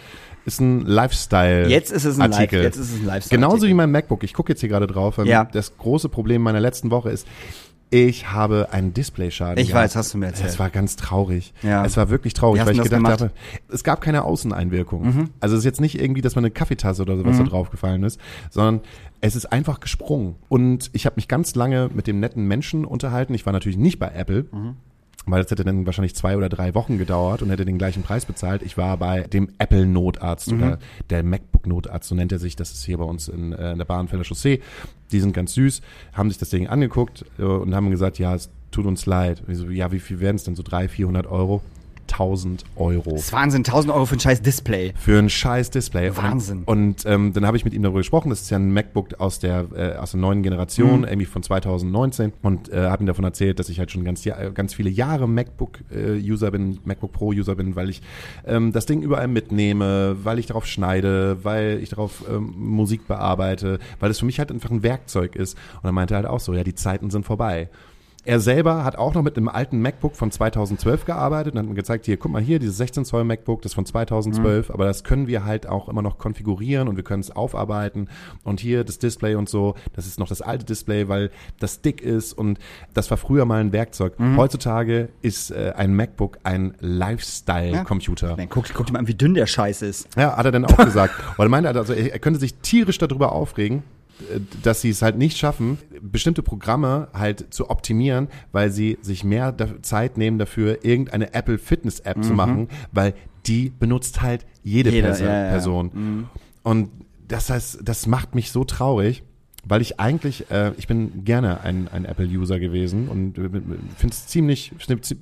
ist ein Lifestyle. Jetzt ist es ein Live- Artikel. jetzt ist es ein Lifestyle Genauso Artikel. wie mein MacBook. Ich gucke jetzt hier gerade drauf. weil Ja. Das große Problem meiner letzten Woche ist, ich habe einen Displayschaden. Ich gehabt. weiß, hast du mir erzählt. Es war ganz traurig. Ja. Es war wirklich traurig, weil ich gedacht gemacht? Mhm. habe, es gab keine Außeneinwirkung. Also es ist jetzt nicht irgendwie, dass man eine Kaffeetasse oder sowas da draufgefallen ist, sondern es ist einfach gesprungen. Und ich habe mich ganz lange mit dem netten Menschen unterhalten. Ich war natürlich nicht bei Apple. Mhm. Weil das hätte dann wahrscheinlich zwei oder drei Wochen gedauert und hätte den gleichen Preis bezahlt. Ich war bei dem Apple-Notarzt Mhm. oder der MacBook-Notarzt, so nennt er sich. Das ist hier bei uns in, äh, in der Bahnfelder Chaussee. Die sind ganz süß, haben sich das Ding angeguckt äh, und haben gesagt, ja, es tut uns leid. Und ich so, ja, wie viel wären es denn? So 300, 400 Euro? 1000 Euro. Das ist Wahnsinn, 1000 Euro für ein scheiß Display. Für ein scheiß Display. Wahnsinn. Und, und ähm, dann habe ich mit ihm darüber gesprochen. Das ist ja ein MacBook aus der äh, aus der neuen Generation, Mhm. irgendwie von 2019. Und äh, habe ihm davon erzählt, dass ich halt schon ganz ganz viele Jahre MacBook-User bin, MacBook Pro-User bin, weil ich ähm, das Ding überall mitnehme, weil ich darauf schneide, weil ich darauf ähm, Musik bearbeite, weil es für mich halt einfach ein Werkzeug ist. Und er meinte halt auch so, ja, die Zeiten sind vorbei. Er selber hat auch noch mit einem alten MacBook von 2012 gearbeitet und hat mir gezeigt, hier, guck mal hier, dieses 16 Zoll MacBook, das ist von 2012, aber das können wir halt auch immer noch konfigurieren und wir können es aufarbeiten und hier das Display und so, das ist noch das alte Display, weil das dick ist und das war früher mal ein Werkzeug. Heutzutage ist äh, ein MacBook ein Lifestyle-Computer. Man, guck, guck dir mal an, wie dünn der Scheiß ist. Ja, hat er dann auch gesagt. Weil er meinte, also er, er könnte sich tierisch darüber aufregen, dass sie es halt nicht schaffen, bestimmte Programme halt zu optimieren, weil sie sich mehr Zeit nehmen dafür, irgendeine Apple Fitness App zu machen, weil die benutzt halt jede Mhm. Jeder, Perso ja, ja. Mhm. Person. Und das heißt, das macht mich so traurig. Weil ich eigentlich, äh, ich bin gerne ein, ein Apple-User gewesen und finde es ziemlich,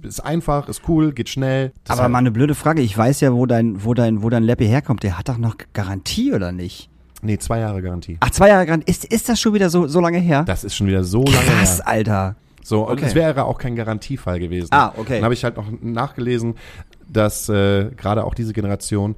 ist einfach, ist cool, geht schnell. Aber Deshalb- mal eine blöde Frage, ich weiß ja, wo dein, wo dein, wo dein Lappy herkommt. Der hat doch noch Garantie, oder nicht? Nee, zwei Jahre Garantie. Ach, zwei Jahre Garantie. Ist, ist das schon wieder so, so lange her? Das ist schon wieder so lange Krass, her. Alter. So, und Okay. es wäre auch kein Garantiefall gewesen. Ah, okay. Dann habe ich halt noch nachgelesen, dass äh, gerade auch diese Generation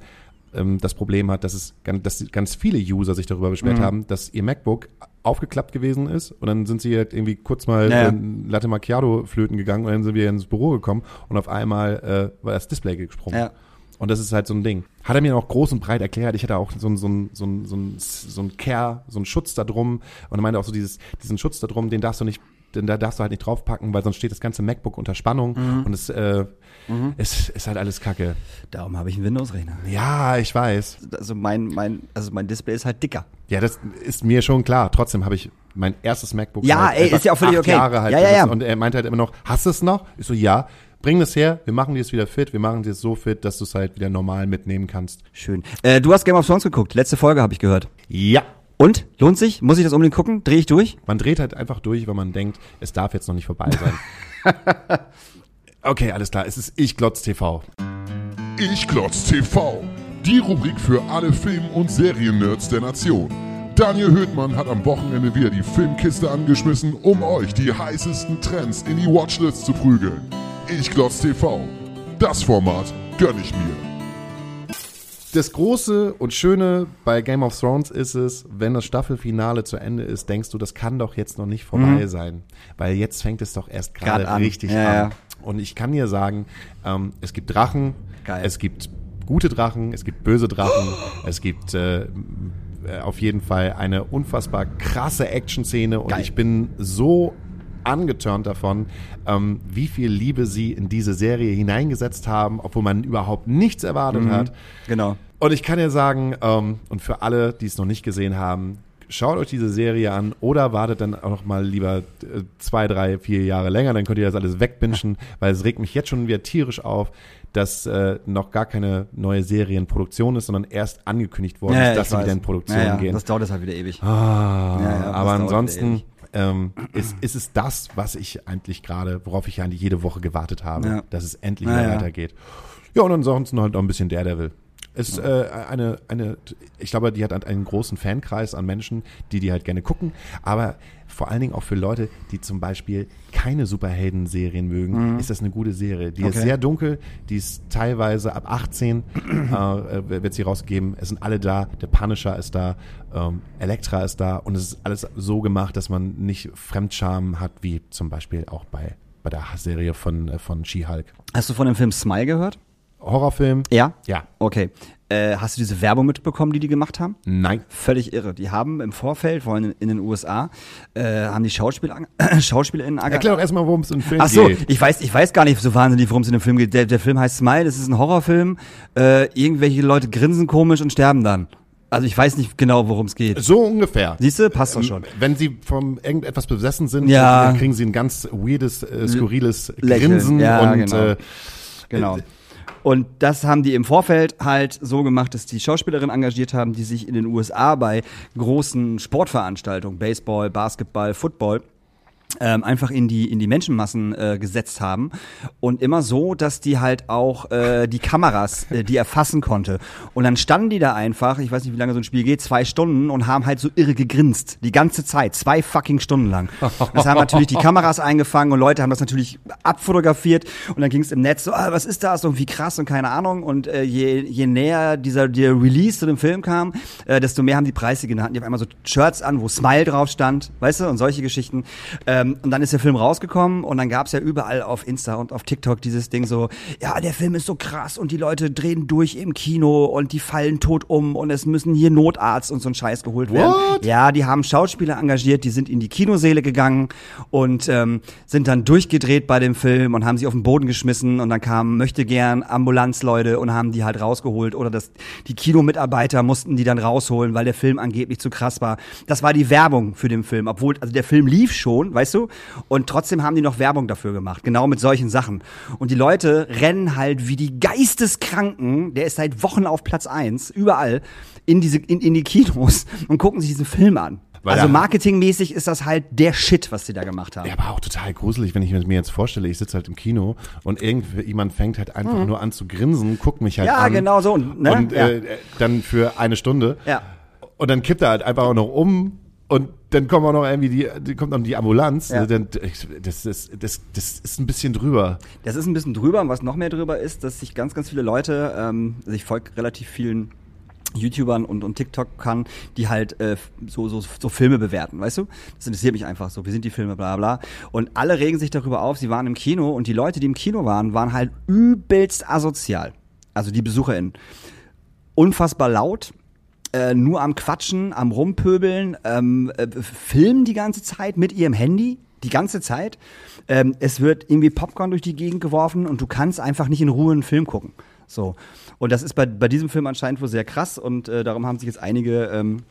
ähm, das Problem hat, dass es ganz, dass ganz viele User sich darüber beschwert Mhm. haben, dass ihr MacBook aufgeklappt gewesen ist und dann sind sie halt irgendwie kurz mal Ja, ja. äh, Latte Macchiato flöten gegangen und dann sind wir ins Büro gekommen und auf einmal äh, war das Display gesprungen. Ja. Und das ist halt so ein Ding. Hat er mir auch groß und breit erklärt. Ich hatte auch so ein, so ein, so ein, so ein, so ein Care, so ein Schutz da drum. Und er meinte auch so dieses, diesen Schutz da drum, den darfst du nicht, den da darfst du halt nicht draufpacken, weil sonst steht das ganze MacBook unter Spannung Mhm. und es, äh, es ist halt alles Kacke. Darum habe ich einen Windows-Rechner. Ja, ich weiß. Also mein, mein, also mein Display ist halt dicker. Ja, das ist mir schon klar. Trotzdem habe ich mein erstes MacBook. Ja, halt ey, ist ja auch völlig okay. Jahre halt Ja, ja, ja. Und er meinte halt immer noch, hast du es noch? Ich so, ja. Bring das her, wir machen dir es wieder fit, wir machen dir es so fit, dass du es halt wieder normal mitnehmen kannst. Schön. Äh, du hast Game of Thrones geguckt. Letzte Folge habe ich gehört. Ja. Und? Lohnt sich? Muss ich das unbedingt gucken? Dreh ich durch? Man dreht halt einfach durch, weil man denkt, es darf jetzt noch nicht vorbei sein. *laughs* okay, alles klar, es ist Ich Glotz TV. Ich Klotz TV, die Rubrik für alle Film- und Seriennerds der Nation. Daniel Höhtmann hat am Wochenende wieder die Filmkiste angeschmissen, um euch die heißesten Trends in die Watchlist zu prügeln. Ich Klotz TV, das Format gönn ich mir. Das Große und Schöne bei Game of Thrones ist es, wenn das Staffelfinale zu Ende ist, denkst du, das kann doch jetzt noch nicht vorbei sein. Weil jetzt fängt es doch erst gerade richtig Ja, an. ja. Und ich kann dir sagen, ähm, es gibt Drachen, Geil. es gibt gute Drachen, es gibt böse Drachen, *gasps* es gibt äh, äh, auf jeden Fall eine unfassbar krasse Action-Szene und Geil. ich bin so angeturnt davon, ähm, wie viel Liebe sie in diese Serie hineingesetzt haben, obwohl man überhaupt nichts erwartet hat. Genau. Und ich kann dir sagen, ähm, und für alle, die es noch nicht gesehen haben, schaut euch diese Serie an oder wartet dann auch noch mal lieber äh, zwei, drei, vier Jahre länger, dann könnt ihr das alles wegbinschen, *laughs* weil es regt mich jetzt schon wieder tierisch auf, dass äh, noch gar keine neue Serienproduktion ist, sondern erst angekündigt worden ist, dass sie weiß. wieder in Produktion ja, ja, gehen. Das dauert jetzt halt wieder ewig. Ah, Ja, ja, aber ansonsten. Ähm, ist, ist es das, was ich eigentlich gerade, worauf ich eigentlich jede Woche gewartet habe, Ja. dass es endlich Ja, wieder ja. weitergeht. Ja, und ansonsten halt noch ein bisschen Daredevil. Ist äh, eine, eine, ich glaube, die hat halt einen großen Fankreis an Menschen, die die halt gerne gucken, aber vor allen Dingen auch für Leute, die zum Beispiel keine Superhelden-Serien mögen, ist das eine gute Serie. Die ist Mhm. Okay. sehr dunkel, die ist teilweise ab 18 äh, wird sie rausgegeben. Es sind alle da, der Punisher ist da, ähm, Elektra ist da und es ist alles so gemacht, dass man nicht Fremdscham hat, wie zum Beispiel auch bei, bei der Serie von, äh, von She-Hulk. Hast du von dem Film Smile gehört? Horrorfilm? Ja. Ja. Okay. Äh, hast du diese Werbung mitbekommen, die die gemacht haben? Nein. Völlig irre. Die haben im Vorfeld, vor allem in, den USA, äh, haben die Schauspieler, *coughs* SchauspielerInnen ange- Erklär doch erstmal, worum es im Film Ach so, geht. ich weiß, ich weiß gar nicht so wahnsinnig, worum es in dem Film geht. Der, der Film heißt Smile, das ist ein Horrorfilm. Äh, irgendwelche Leute grinsen komisch und sterben dann. Also ich weiß nicht genau, worum es geht. So ungefähr. Siehst du, passt doch schon. Wenn sie vom irgendetwas besessen sind, Ja. dann kriegen sie ein ganz weirdes, äh, skurriles Lächeln. Grinsen Ja, und genau. äh, Genau. Und das haben die im Vorfeld halt so gemacht, dass die Schauspielerinnen engagiert haben, die sich in den USA bei großen Sportveranstaltungen, Baseball, Basketball, Football, ähm, einfach in die in die Menschenmassen äh, gesetzt haben und immer so, dass die halt auch äh, die Kameras, äh, die erfassen konnte. Und dann standen die da einfach, ich weiß nicht, wie lange so ein Spiel geht, zwei Stunden und haben halt so irre gegrinst die ganze Zeit, zwei fucking Stunden lang. Das haben natürlich die Kameras eingefangen und Leute haben das natürlich abfotografiert und dann ging es im Netz so, ah, was ist das und wie krass und keine Ahnung. Und äh, je, je näher dieser der Release zu dem Film kam, äh, desto mehr haben die Preise hatten die auf einmal so Shirts an, wo Smile drauf stand, weißt du, und solche Geschichten. Ähm, und dann ist der Film rausgekommen und dann gab es ja überall auf Insta und auf TikTok dieses Ding so, ja, der Film ist so krass und die Leute drehen durch im Kino und die fallen tot um und es müssen hier Notarzt und so ein Scheiß geholt werden. What? Ja, die haben Schauspieler engagiert, die sind in die Kinosäle gegangen und ähm, sind dann durchgedreht bei dem Film und haben sie auf den Boden geschmissen und dann kamen möchte gern Ambulanzleute und haben die halt rausgeholt oder das, die Kinomitarbeiter mussten die dann rausholen, weil der Film angeblich zu krass war. Das war die Werbung für den Film, obwohl, also der Film lief schon, weißt du, und trotzdem haben die noch Werbung dafür gemacht, genau mit solchen Sachen. Und die Leute rennen halt wie die Geisteskranken, der ist seit Wochen auf Platz eins überall, in diese, in, in die Kinos und gucken sich diesen Film an. Weil also marketingmäßig ist das halt der Shit, was sie da gemacht haben. Ja, aber auch total gruselig, wenn ich mir jetzt vorstelle, ich sitze halt im Kino und irgendjemand fängt halt einfach nur an zu grinsen, guckt mich halt Mhm. Ja, an. genau so, ne? Und Ja. äh, dann für eine Stunde. Ja. Und dann kippt er halt einfach auch noch um und dann kommt auch noch irgendwie die, die kommt noch die Ambulanz. Ja. Dann, das, das, das, das ist ein bisschen drüber. Das ist ein bisschen drüber und was noch mehr drüber ist, dass sich ganz, ganz viele Leute, ähm, also ich folge relativ vielen YouTubern und, und TikTokern, die halt äh, so, so, so Filme bewerten, weißt du? Das interessiert mich einfach so. Wie sind die Filme, bla bla. Und alle regen sich darüber auf, sie waren im Kino und die Leute, die im Kino waren, waren halt übelst asozial. Also die BesucherInnen. Unfassbar laut, äh, nur am Quatschen, am Rumpöbeln, ähm, äh, filmen die ganze Zeit mit ihrem Handy, die ganze Zeit. Ähm, es wird irgendwie Popcorn durch die Gegend geworfen und du kannst einfach nicht in Ruhe einen Film gucken. So. Und das ist bei, bei diesem Film anscheinend wohl sehr krass und äh, darum haben sich jetzt einige ähm,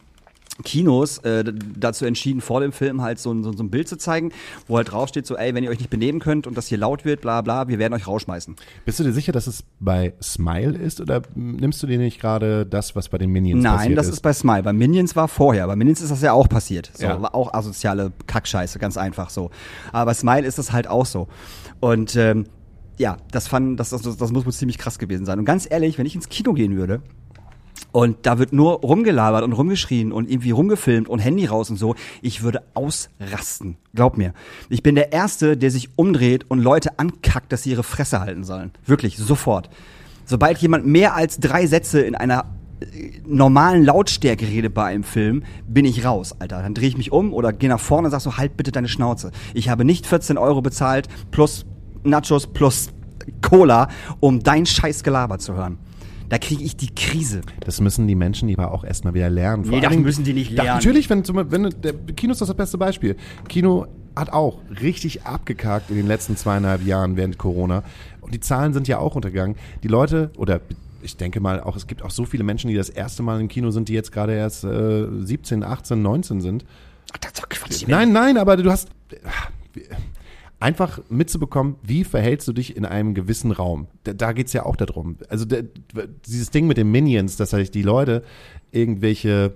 Kinos äh, dazu entschieden, vor dem Film halt so, ein- so, so ein Bild zu zeigen, wo halt draufsteht, so, ey, wenn ihr euch nicht benehmen könnt und das hier laut wird, bla bla, wir werden euch rausschmeißen. Bist du dir sicher, dass es bei Smile ist oder nimmst du dir nicht gerade das, was bei den Minions Nein, passiert das ist bei Smile. Bei Minions war vorher. Bei Minions ist das ja auch passiert. So, Ja. war auch asoziale Kackscheiße, ganz einfach so. Aber bei Smile ist das halt auch so. Und ähm, ja, das fand, das, das, das muss wohl ziemlich krass gewesen sein. Und ganz ehrlich, wenn ich ins Kino gehen würde und da wird nur rumgelabert und rumgeschrien und irgendwie rumgefilmt und Handy raus und so, ich würde ausrasten. Glaub mir. Ich bin der Erste, der sich umdreht und Leute ankackt, dass sie ihre Fresse halten sollen. Wirklich, sofort. Sobald jemand mehr als drei Sätze in einer äh, normalen Lautstärke redet bei einem Film, bin ich raus, Alter. Dann drehe ich mich um oder gehe nach vorne und sag so, halt bitte deine Schnauze. Ich habe nicht 14 Euro bezahlt plus Nachos plus Cola, um dein scheiß Gelaber zu hören. Da kriege ich die Krise. Das müssen die Menschen die aber auch erstmal wieder lernen. Vor Nee, das müssen die nicht Da- lernen. natürlich, wenn, zum- wenn der Kino ist das, das beste Beispiel. Kino hat auch richtig abgekackt in den letzten zweieinhalb Jahren während Corona. Und die Zahlen sind ja auch untergegangen. Die Leute, oder ich denke mal auch, es gibt auch so viele Menschen, die das erste Mal im Kino sind, die jetzt gerade erst äh, 17, 18, 19 sind. Ach, das ist doch Quatsch. Nein, nein, aber du hast einfach mitzubekommen, wie verhältst du dich in einem gewissen Raum. Da, da geht's ja auch darum. Also der, dieses Ding mit den Minions, dass halt die Leute irgendwelche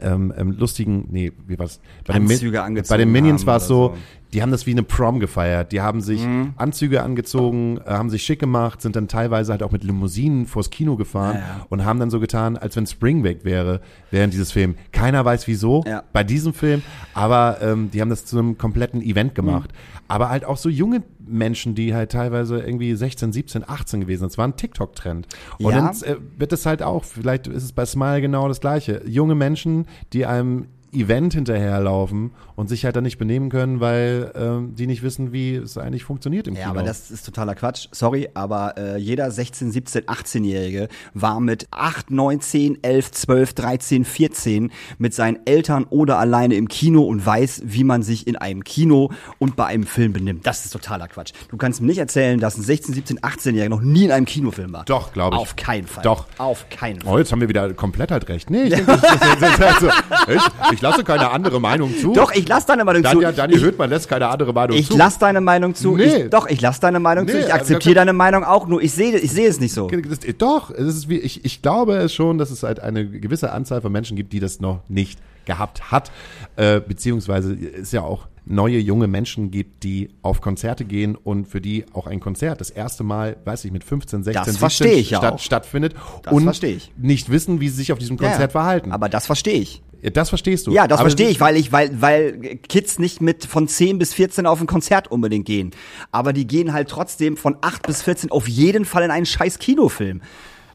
ähm, ähm, lustigen, nee, wie war's? Bei den, Anzüge Min- angezogen bei den Minions war es so, so. Die haben das wie eine Prom gefeiert. Die haben sich Mhm. Anzüge angezogen, äh, haben sich schick gemacht, sind dann teilweise halt auch mit Limousinen vors Kino gefahren Ja, und haben dann so getan, als wenn Spring Break wäre während dieses Film. Keiner weiß wieso Ja. bei diesem Film, aber ähm, die haben das zu einem kompletten Event gemacht. Aber halt auch so junge Menschen, die halt teilweise irgendwie 16, 17, 18 gewesen sind. Es war ein TikTok-Trend. Und Ja. dann äh, wird es halt auch, vielleicht ist es bei Smile genau das Gleiche. Junge Menschen, die einem Event hinterherlaufen und sich halt dann nicht benehmen können, weil ähm, die nicht wissen, wie es eigentlich funktioniert im Ja, Kino. aber das ist totaler Quatsch. Sorry, aber äh, jeder 16, 17, 18-Jährige war mit 8, 9, 10, 11, 12, 13, 14 mit seinen Eltern oder alleine im Kino und weiß, wie man sich in einem Kino und bei einem Film benimmt. Das ist totaler Quatsch. Du kannst mir nicht erzählen, dass ein 16, 17, 18-Jähriger noch nie in einem Kinofilm war. Doch, glaube ich. Auf keinen Fall. Doch. Auf keinen Fall. Oh, jetzt haben wir wieder komplett halt recht. Nee, ich, *laughs* denke, das, das, das, das, also, ich, ich lasse keine andere Meinung zu. Doch, ich lass deine Meinung Daniel, zu. Daniel ich, Höhtmann lässt keine andere Meinung ich zu. lass deine Meinung zu. Nee. Ich, doch, ich lass deine Meinung zu. Nee, Ich also akzeptiere deine Meinung auch, nur ich sehe ich sehe es nicht so. Das, doch, es ist wie, ich, ich glaube es schon, dass es halt eine gewisse Anzahl von Menschen gibt, die das noch nicht gehabt hat, äh, beziehungsweise es ja auch neue junge Menschen gibt, die auf Konzerte gehen und für die auch ein Konzert das erste Mal, weiß ich, mit 15, 16, Das verstehe ich ja auch. stattfindet Das und ich. nicht wissen, wie sie sich auf diesem Konzert Ja, verhalten. Aber das verstehe ich. Das verstehst du. Ja, das verstehe ich, weil ich, weil, weil Kids nicht mit von 10 bis 14 auf ein Konzert unbedingt gehen. Aber die gehen halt trotzdem von 8 bis 14 auf jeden Fall in einen scheiß Kinofilm.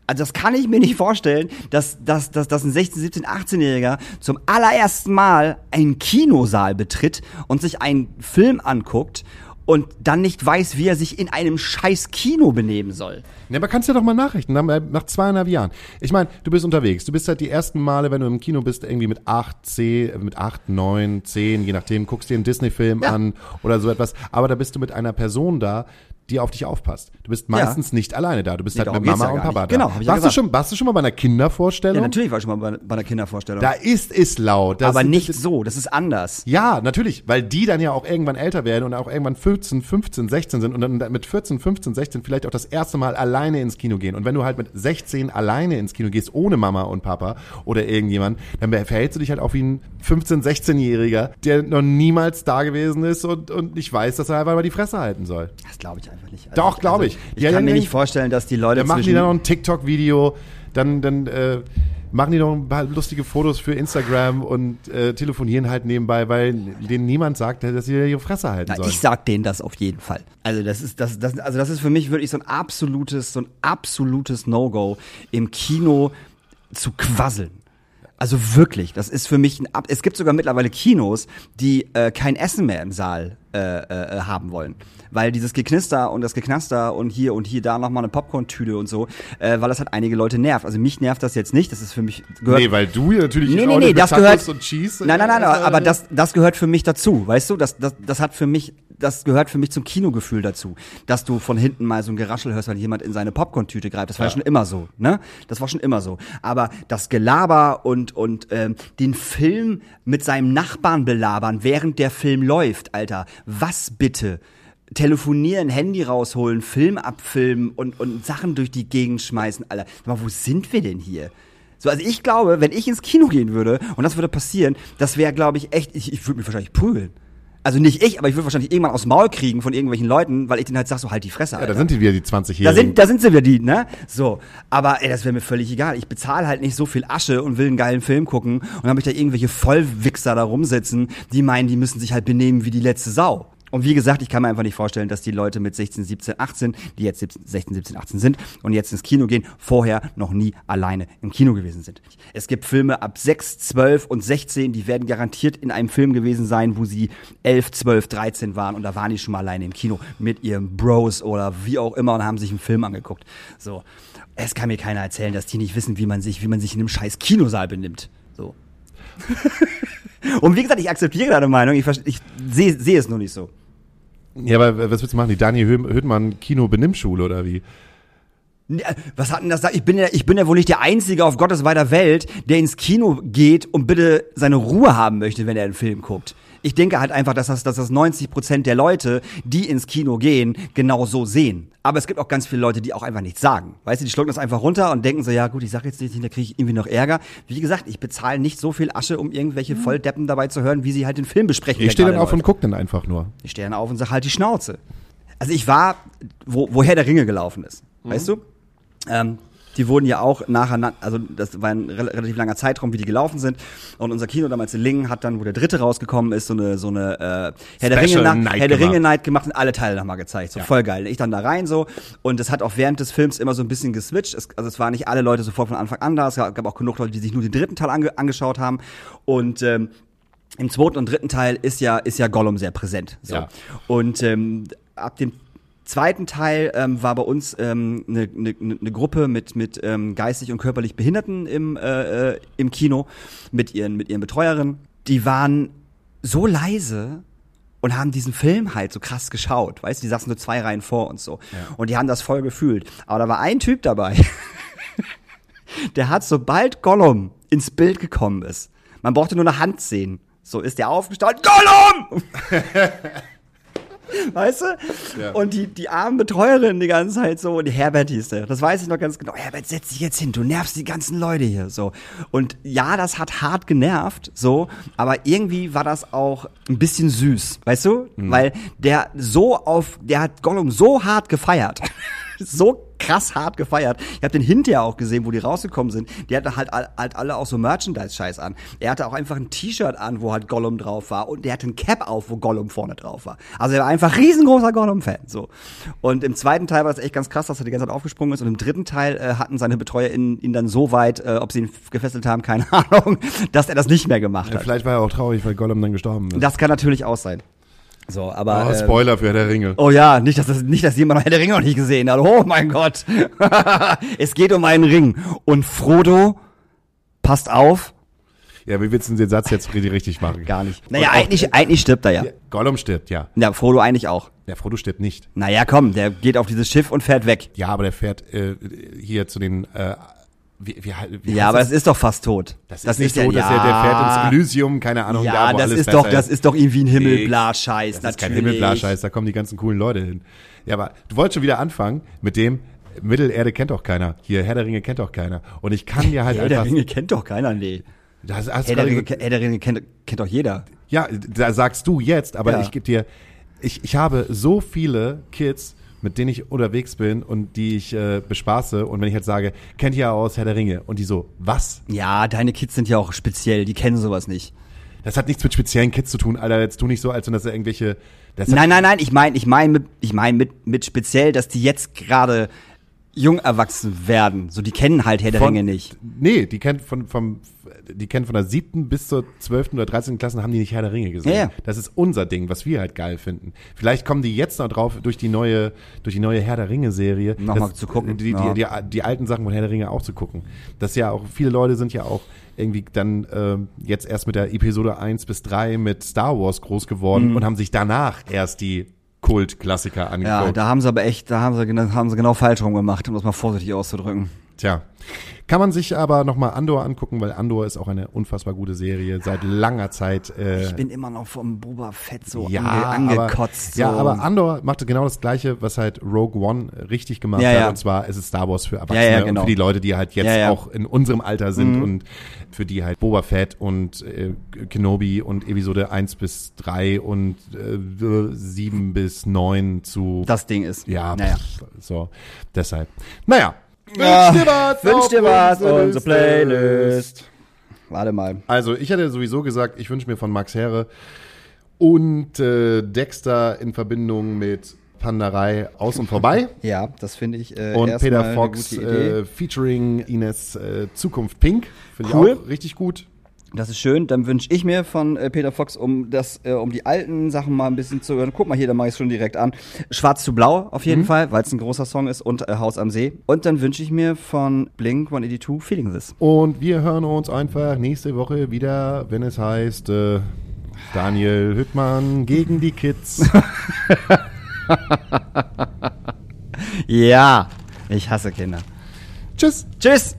Also das kann ich mir nicht vorstellen, dass, dass, dass, dass ein 16, 17, 18-Jähriger zum allerersten Mal einen Kinosaal betritt und sich einen Film anguckt und dann nicht weiß, wie er sich in einem scheiß Kino benehmen soll. Ja, aber kannst ja doch mal nachrichten, nach, nach zweieinhalb Jahren. Ich meine, du bist unterwegs. Du bist halt die ersten Male, wenn du im Kino bist, irgendwie mit acht, zehn, mit acht, neun, zehn, je nachdem, guckst dir einen Disney-Film Ja. an oder so etwas. Aber da bist du mit einer Person da, die auf dich aufpasst. Du bist meistens nicht alleine da. Du bist Nee, halt mit Mama ja und Papa nicht. da. Genau, hab ich ja warst, du gesagt. schon, warst du schon mal bei einer Kindervorstellung? Ja, natürlich war ich schon mal bei, bei einer Kindervorstellung. Da ist es laut. Das aber ist- nicht so, das ist anders. Ja, natürlich, weil die dann ja auch irgendwann älter werden und auch irgendwann 14, 15, 16 sind und dann mit 14, 15, 16 vielleicht auch das erste Mal alleine ins Kino gehen. Und wenn du halt mit 16 alleine ins Kino gehst, ohne Mama und Papa oder irgendjemand, dann verhältst du dich halt auch wie ein 15, 16-Jähriger, der noch niemals da gewesen ist und, und nicht weiß, dass er einfach mal die Fresse halten soll. Das glaube ich einfach einfach nicht. Doch, glaube ich. Ich Ja, kann ja, mir nicht vorstellen, dass die Leute Dann machen die dann noch ein TikTok-Video, dann, dann äh, machen die noch ein paar lustige Fotos für Instagram und äh, telefonieren halt nebenbei, weil denen niemand sagt, dass sie ihre Fresse halten Na, sollen. ich sag denen das auf jeden Fall. Also das ist das, das also das ist für mich wirklich so ein absolutes so ein absolutes No-Go im Kino zu quasseln. Also wirklich, das ist für mich ein Ab es gibt sogar mittlerweile Kinos, die äh, kein Essen mehr im Saal äh, äh, haben wollen, weil dieses Geknister und das Geknaster und hier und hier da noch mal eine Popcorn-Tüte und so, äh, weil das halt einige Leute nervt. Also mich nervt das jetzt nicht, das ist für mich gehört nee, weil du ja natürlich Nee, nee, nee, das gehört. und Cheese. nein, nein, nein, äh, aber das, das gehört für mich dazu, weißt du? Das, das, das hat für mich, das gehört für mich zum Kinogefühl dazu, dass du von hinten mal so ein Geraschel hörst, weil jemand in seine Popcorn-Tüte greift. Das war. Ja. schon immer so, ne? Das war schon immer so. Aber das Gelaber und, und ähm, den Film mit seinem Nachbarn belabern, während der Film läuft, Alter, was bitte? Telefonieren, Handy rausholen, Film abfilmen und, und Sachen durch die Gegend schmeißen, Alter. Mal, wo sind wir denn hier? So, also ich glaube, wenn ich ins Kino gehen würde und das würde passieren, das wäre, glaube ich, echt, ich, ich würde mich wahrscheinlich prügeln. Also nicht ich, aber ich würde wahrscheinlich irgendwann aus dem Maul kriegen von irgendwelchen Leuten, weil ich denen halt sag, so halt die Fresse, Ja, Alter. da sind die wieder die Da 20-Jährigen. sind, da sind sie wieder die, ne? So. Aber ey, das wäre mir völlig egal. Ich bezahle halt nicht so viel Asche und will einen geilen Film gucken und habe ich da irgendwelche Vollwichser da rumsitzen, die meinen, die müssen sich halt benehmen wie die letzte Sau. Und wie gesagt, ich kann mir einfach nicht vorstellen, dass die Leute mit 16, 17, 18, die jetzt 17, 16, 17, 18 sind und jetzt ins Kino gehen, vorher noch nie alleine im Kino gewesen sind. Es gibt Filme ab 6, 12 und 16, die werden garantiert in einem Film gewesen sein, wo sie 11, 12, 13 waren und da waren die schon mal alleine im Kino mit ihren Bros oder wie auch immer und haben sich einen Film angeguckt. So. Es kann mir keiner erzählen, dass die nicht wissen, wie man sich, wie man sich in einem scheiß Kinosaal benimmt. So. *laughs* und wie gesagt, ich akzeptiere deine Meinung, ich, ich sehe sehe es nur nicht so. Ja, aber was willst du machen? Die Daniel Hö- Hüttmann Kino-Benimmschule oder wie? Ne, Was hat denn das da? Ich bin ja, ich bin ja wohl nicht der Einzige auf Gottes weiter Welt, der ins Kino geht und bitte seine Ruhe haben möchte, wenn er einen Film guckt. Ich denke halt einfach, dass das, dass das 90 Prozent der Leute, die ins Kino gehen, genau so sehen. Aber es gibt auch ganz viele Leute, die auch einfach nichts sagen. Weißt du, die schlucken das einfach runter und denken so, ja gut, ich sag jetzt nicht, da kriege ich irgendwie noch Ärger. Wie gesagt, ich bezahle nicht so viel Asche, um irgendwelche Volldeppen dabei zu hören, wie sie halt den Film besprechen. Ich stehe dann auf und läuft. guck dann einfach nur. Ich stehe dann auf und sag halt die Schnauze. Also ich war, wo, woher der Ringe gelaufen ist, weißt du? Ähm, die wurden ja auch nacheinander, also das war ein rel relativ langer Zeitraum, wie die gelaufen sind. Und unser Kino damals in Lingen hat dann, wo der dritte rausgekommen ist, so eine, so eine äh, Herr der Ringe, Night Herr der Ringe gemacht. Night gemacht und alle Teile nochmal gezeigt. So voll geil. Ich dann da rein so. Und es hat auch während des Films immer so ein bisschen geswitcht. Es, also es waren nicht alle Leute sofort von Anfang an da. Es gab auch genug Leute, die sich nur den dritten Teil ange angeschaut haben. Und ähm, im zweiten und dritten Teil ist ja, ist ja Gollum sehr präsent. So. Ja. Und ähm, ab dem zweiten Teil ähm, war bei uns ähm, eine ne, ne ne Gruppe mit, mit ähm, geistig und körperlich Behinderten im, äh, äh, im Kino mit ihren, mit ihren Betreuerinnen. Die waren so leise und haben diesen Film halt so krass geschaut. Weißt du, die saßen nur zwei Reihen vor uns so. Und die haben das voll gefühlt. Aber da war ein Typ dabei, *laughs* der hat, sobald Gollum ins Bild gekommen ist, man brauchte nur eine Hand sehen. So ist der aufgestanden, Gollum! *laughs* *laughs* Weißt du? Ja. Und die, die armen Betreuerinnen die ganze Zeit so, und Herbert hieß der, das weiß ich noch ganz genau. Herbert, setz dich jetzt hin, du nervst die ganzen Leute hier, so. Und ja, das hat hart genervt, so, aber irgendwie war das auch ein bisschen süß, weißt du? Weil der so auf, der hat Gollum so hart gefeiert. So krass hart gefeiert. Ich habe den hinterher auch gesehen, wo die rausgekommen sind. Die hatten halt, halt alle auch so Merchandise-Scheiß an. Er hatte auch einfach ein T-Shirt an, wo halt Gollum drauf war. Und der hatte ein Cap auf, wo Gollum vorne drauf war. Also er war einfach riesengroßer Gollum-Fan. So. Und im zweiten Teil war das echt ganz krass, dass er die ganze Zeit aufgesprungen ist. Und im dritten Teil äh, hatten seine Betreuer ihn, ihn dann so weit, äh, ob sie ihn gefesselt haben, keine *laughs* Ahnung, dass er das nicht mehr gemacht Ja, hat. vielleicht war er auch traurig, weil Gollum dann gestorben ist. Das kann natürlich auch sein. So, aber. oh, ähm, Spoiler für Herr der Ringe. Oh ja, nicht, dass das, nicht, dass jemand Herr der Ringe noch nicht gesehen hat. Oh mein Gott. *laughs* es geht um einen Ring. Und Frodo, passt auf, Ja, wie willst du den Satz jetzt richtig, richtig machen? gar nicht. Naja, auch- eigentlich, eigentlich stirbt er ja. Ja, Gollum stirbt, ja. Ja, Frodo eigentlich auch. Der Frodo stirbt nicht. Naja, komm, der geht auf dieses Schiff und fährt weg. Ja, aber der fährt äh, hier zu den. Äh, wie, wie, wie Ja, aber das ist doch fast tot. Das ist nicht so, ja, dass er, der fährt ins Elysium, keine Ahnung, Ja, da, das ist doch, das ist doch irgendwie ein. Himmelblascheiß, Das natürlich. ist kein Himmelblascheiß, da kommen die ganzen coolen Leute hin. Ja, aber du wolltest schon wieder anfangen mit dem, Mittelerde kennt doch keiner. Hier, Herr der Ringe kennt doch keiner. Und ich kann ja halt Herr der einfach... Ringe kennt doch keiner, nee. das hast Herr der, Ringe. Herr der Ringe kennt, kennt doch jeder. Ja, da sagst du jetzt, aber Ja. ich gebe dir, ich, ich habe so viele Kids mit denen ich unterwegs bin und die ich äh, bespaße. Und wenn ich halt sage, kennt ihr aus Herr der Ringe? Und die so, was? Ja, deine Kids sind ja auch speziell, die kennen sowas nicht. Das hat nichts mit speziellen Kids zu tun, Alter. Jetzt tu nicht so, als wenn das irgendwelche. Das Nein, nein, nein, ich meine, ich meine mit, ich meine mit, mit speziell, dass die jetzt gerade jung erwachsen werden. So, die kennen halt Herr der Von- Ringe nicht. Nee, die kennt von, vom, die kennen von der siebten bis zur zwölften oder dreizehnten Klasse haben die nicht Herr der Ringe gesehen. Ja, ja. Das ist unser Ding, was wir halt geil finden. Vielleicht kommen die jetzt noch drauf durch die neue, durch die neue Herr der Ringe Serie. Nochmal zu gucken, Die, die, ja. die, die, alten Sachen von Herr der Ringe auch zu gucken. Das ja auch, viele Leute sind ja auch irgendwie dann ähm, jetzt erst mit der Episode 1 bis 3 mit Star Wars groß geworden Mhm. und haben sich danach erst die Kultklassiker angeguckt. Ja, da haben sie aber echt, da haben sie, genau- haben sie genau falsch rum gemacht, um das mal vorsichtig auszudrücken. Tja. Kann man sich aber nochmal Andor angucken, weil Andor ist auch eine unfassbar gute Serie. Seit langer Zeit. Äh, Ich bin immer noch vom Boba Fett so ja, ange, angekotzt. Aber, so. ja, aber Andor machte genau das Gleiche, was halt Rogue One richtig gemacht Ja, hat. ja. Und zwar ist es Star Wars für Erwachsene genau. und für die Leute, die halt jetzt Mhm. auch in unserem Alter sind und für die halt Boba Fett und äh, Kenobi und Episode 1 bis 3 und äh, 7 bis 9 zu das Ding ist. ja, naja. pff, so. Deshalb. Naja. Ja, Wünsch dir was. Wünsch dir was, unsere Playlist. Warte mal. Also, ich hatte sowieso gesagt, ich wünsche mir von Max Herre und äh, Dexter in Verbindung mit Panderei aus und vorbei. *laughs* Ja, das finde ich äh, Und Peter eine Fox gute Idee. äh, featuring Ines äh, Zukunft Pink. Finde Cool. ich auch richtig gut. Das ist schön. Dann wünsche ich mir von äh, Peter Fox, um das, äh, um die alten Sachen mal ein bisschen zu hören. Guck mal hier, da mache ich schon direkt an. Schwarz zu Blau auf Mhm. jeden Fall, weil es ein großer Song ist und äh, Haus am See. Und dann wünsche ich mir von Blink 182 Feeling This. Und wir hören uns einfach nächste Woche wieder, wenn es heißt äh, Daniel Hüttmann gegen die Kids. *laughs* Ja, ich hasse Kinder. Tschüss. Tschüss!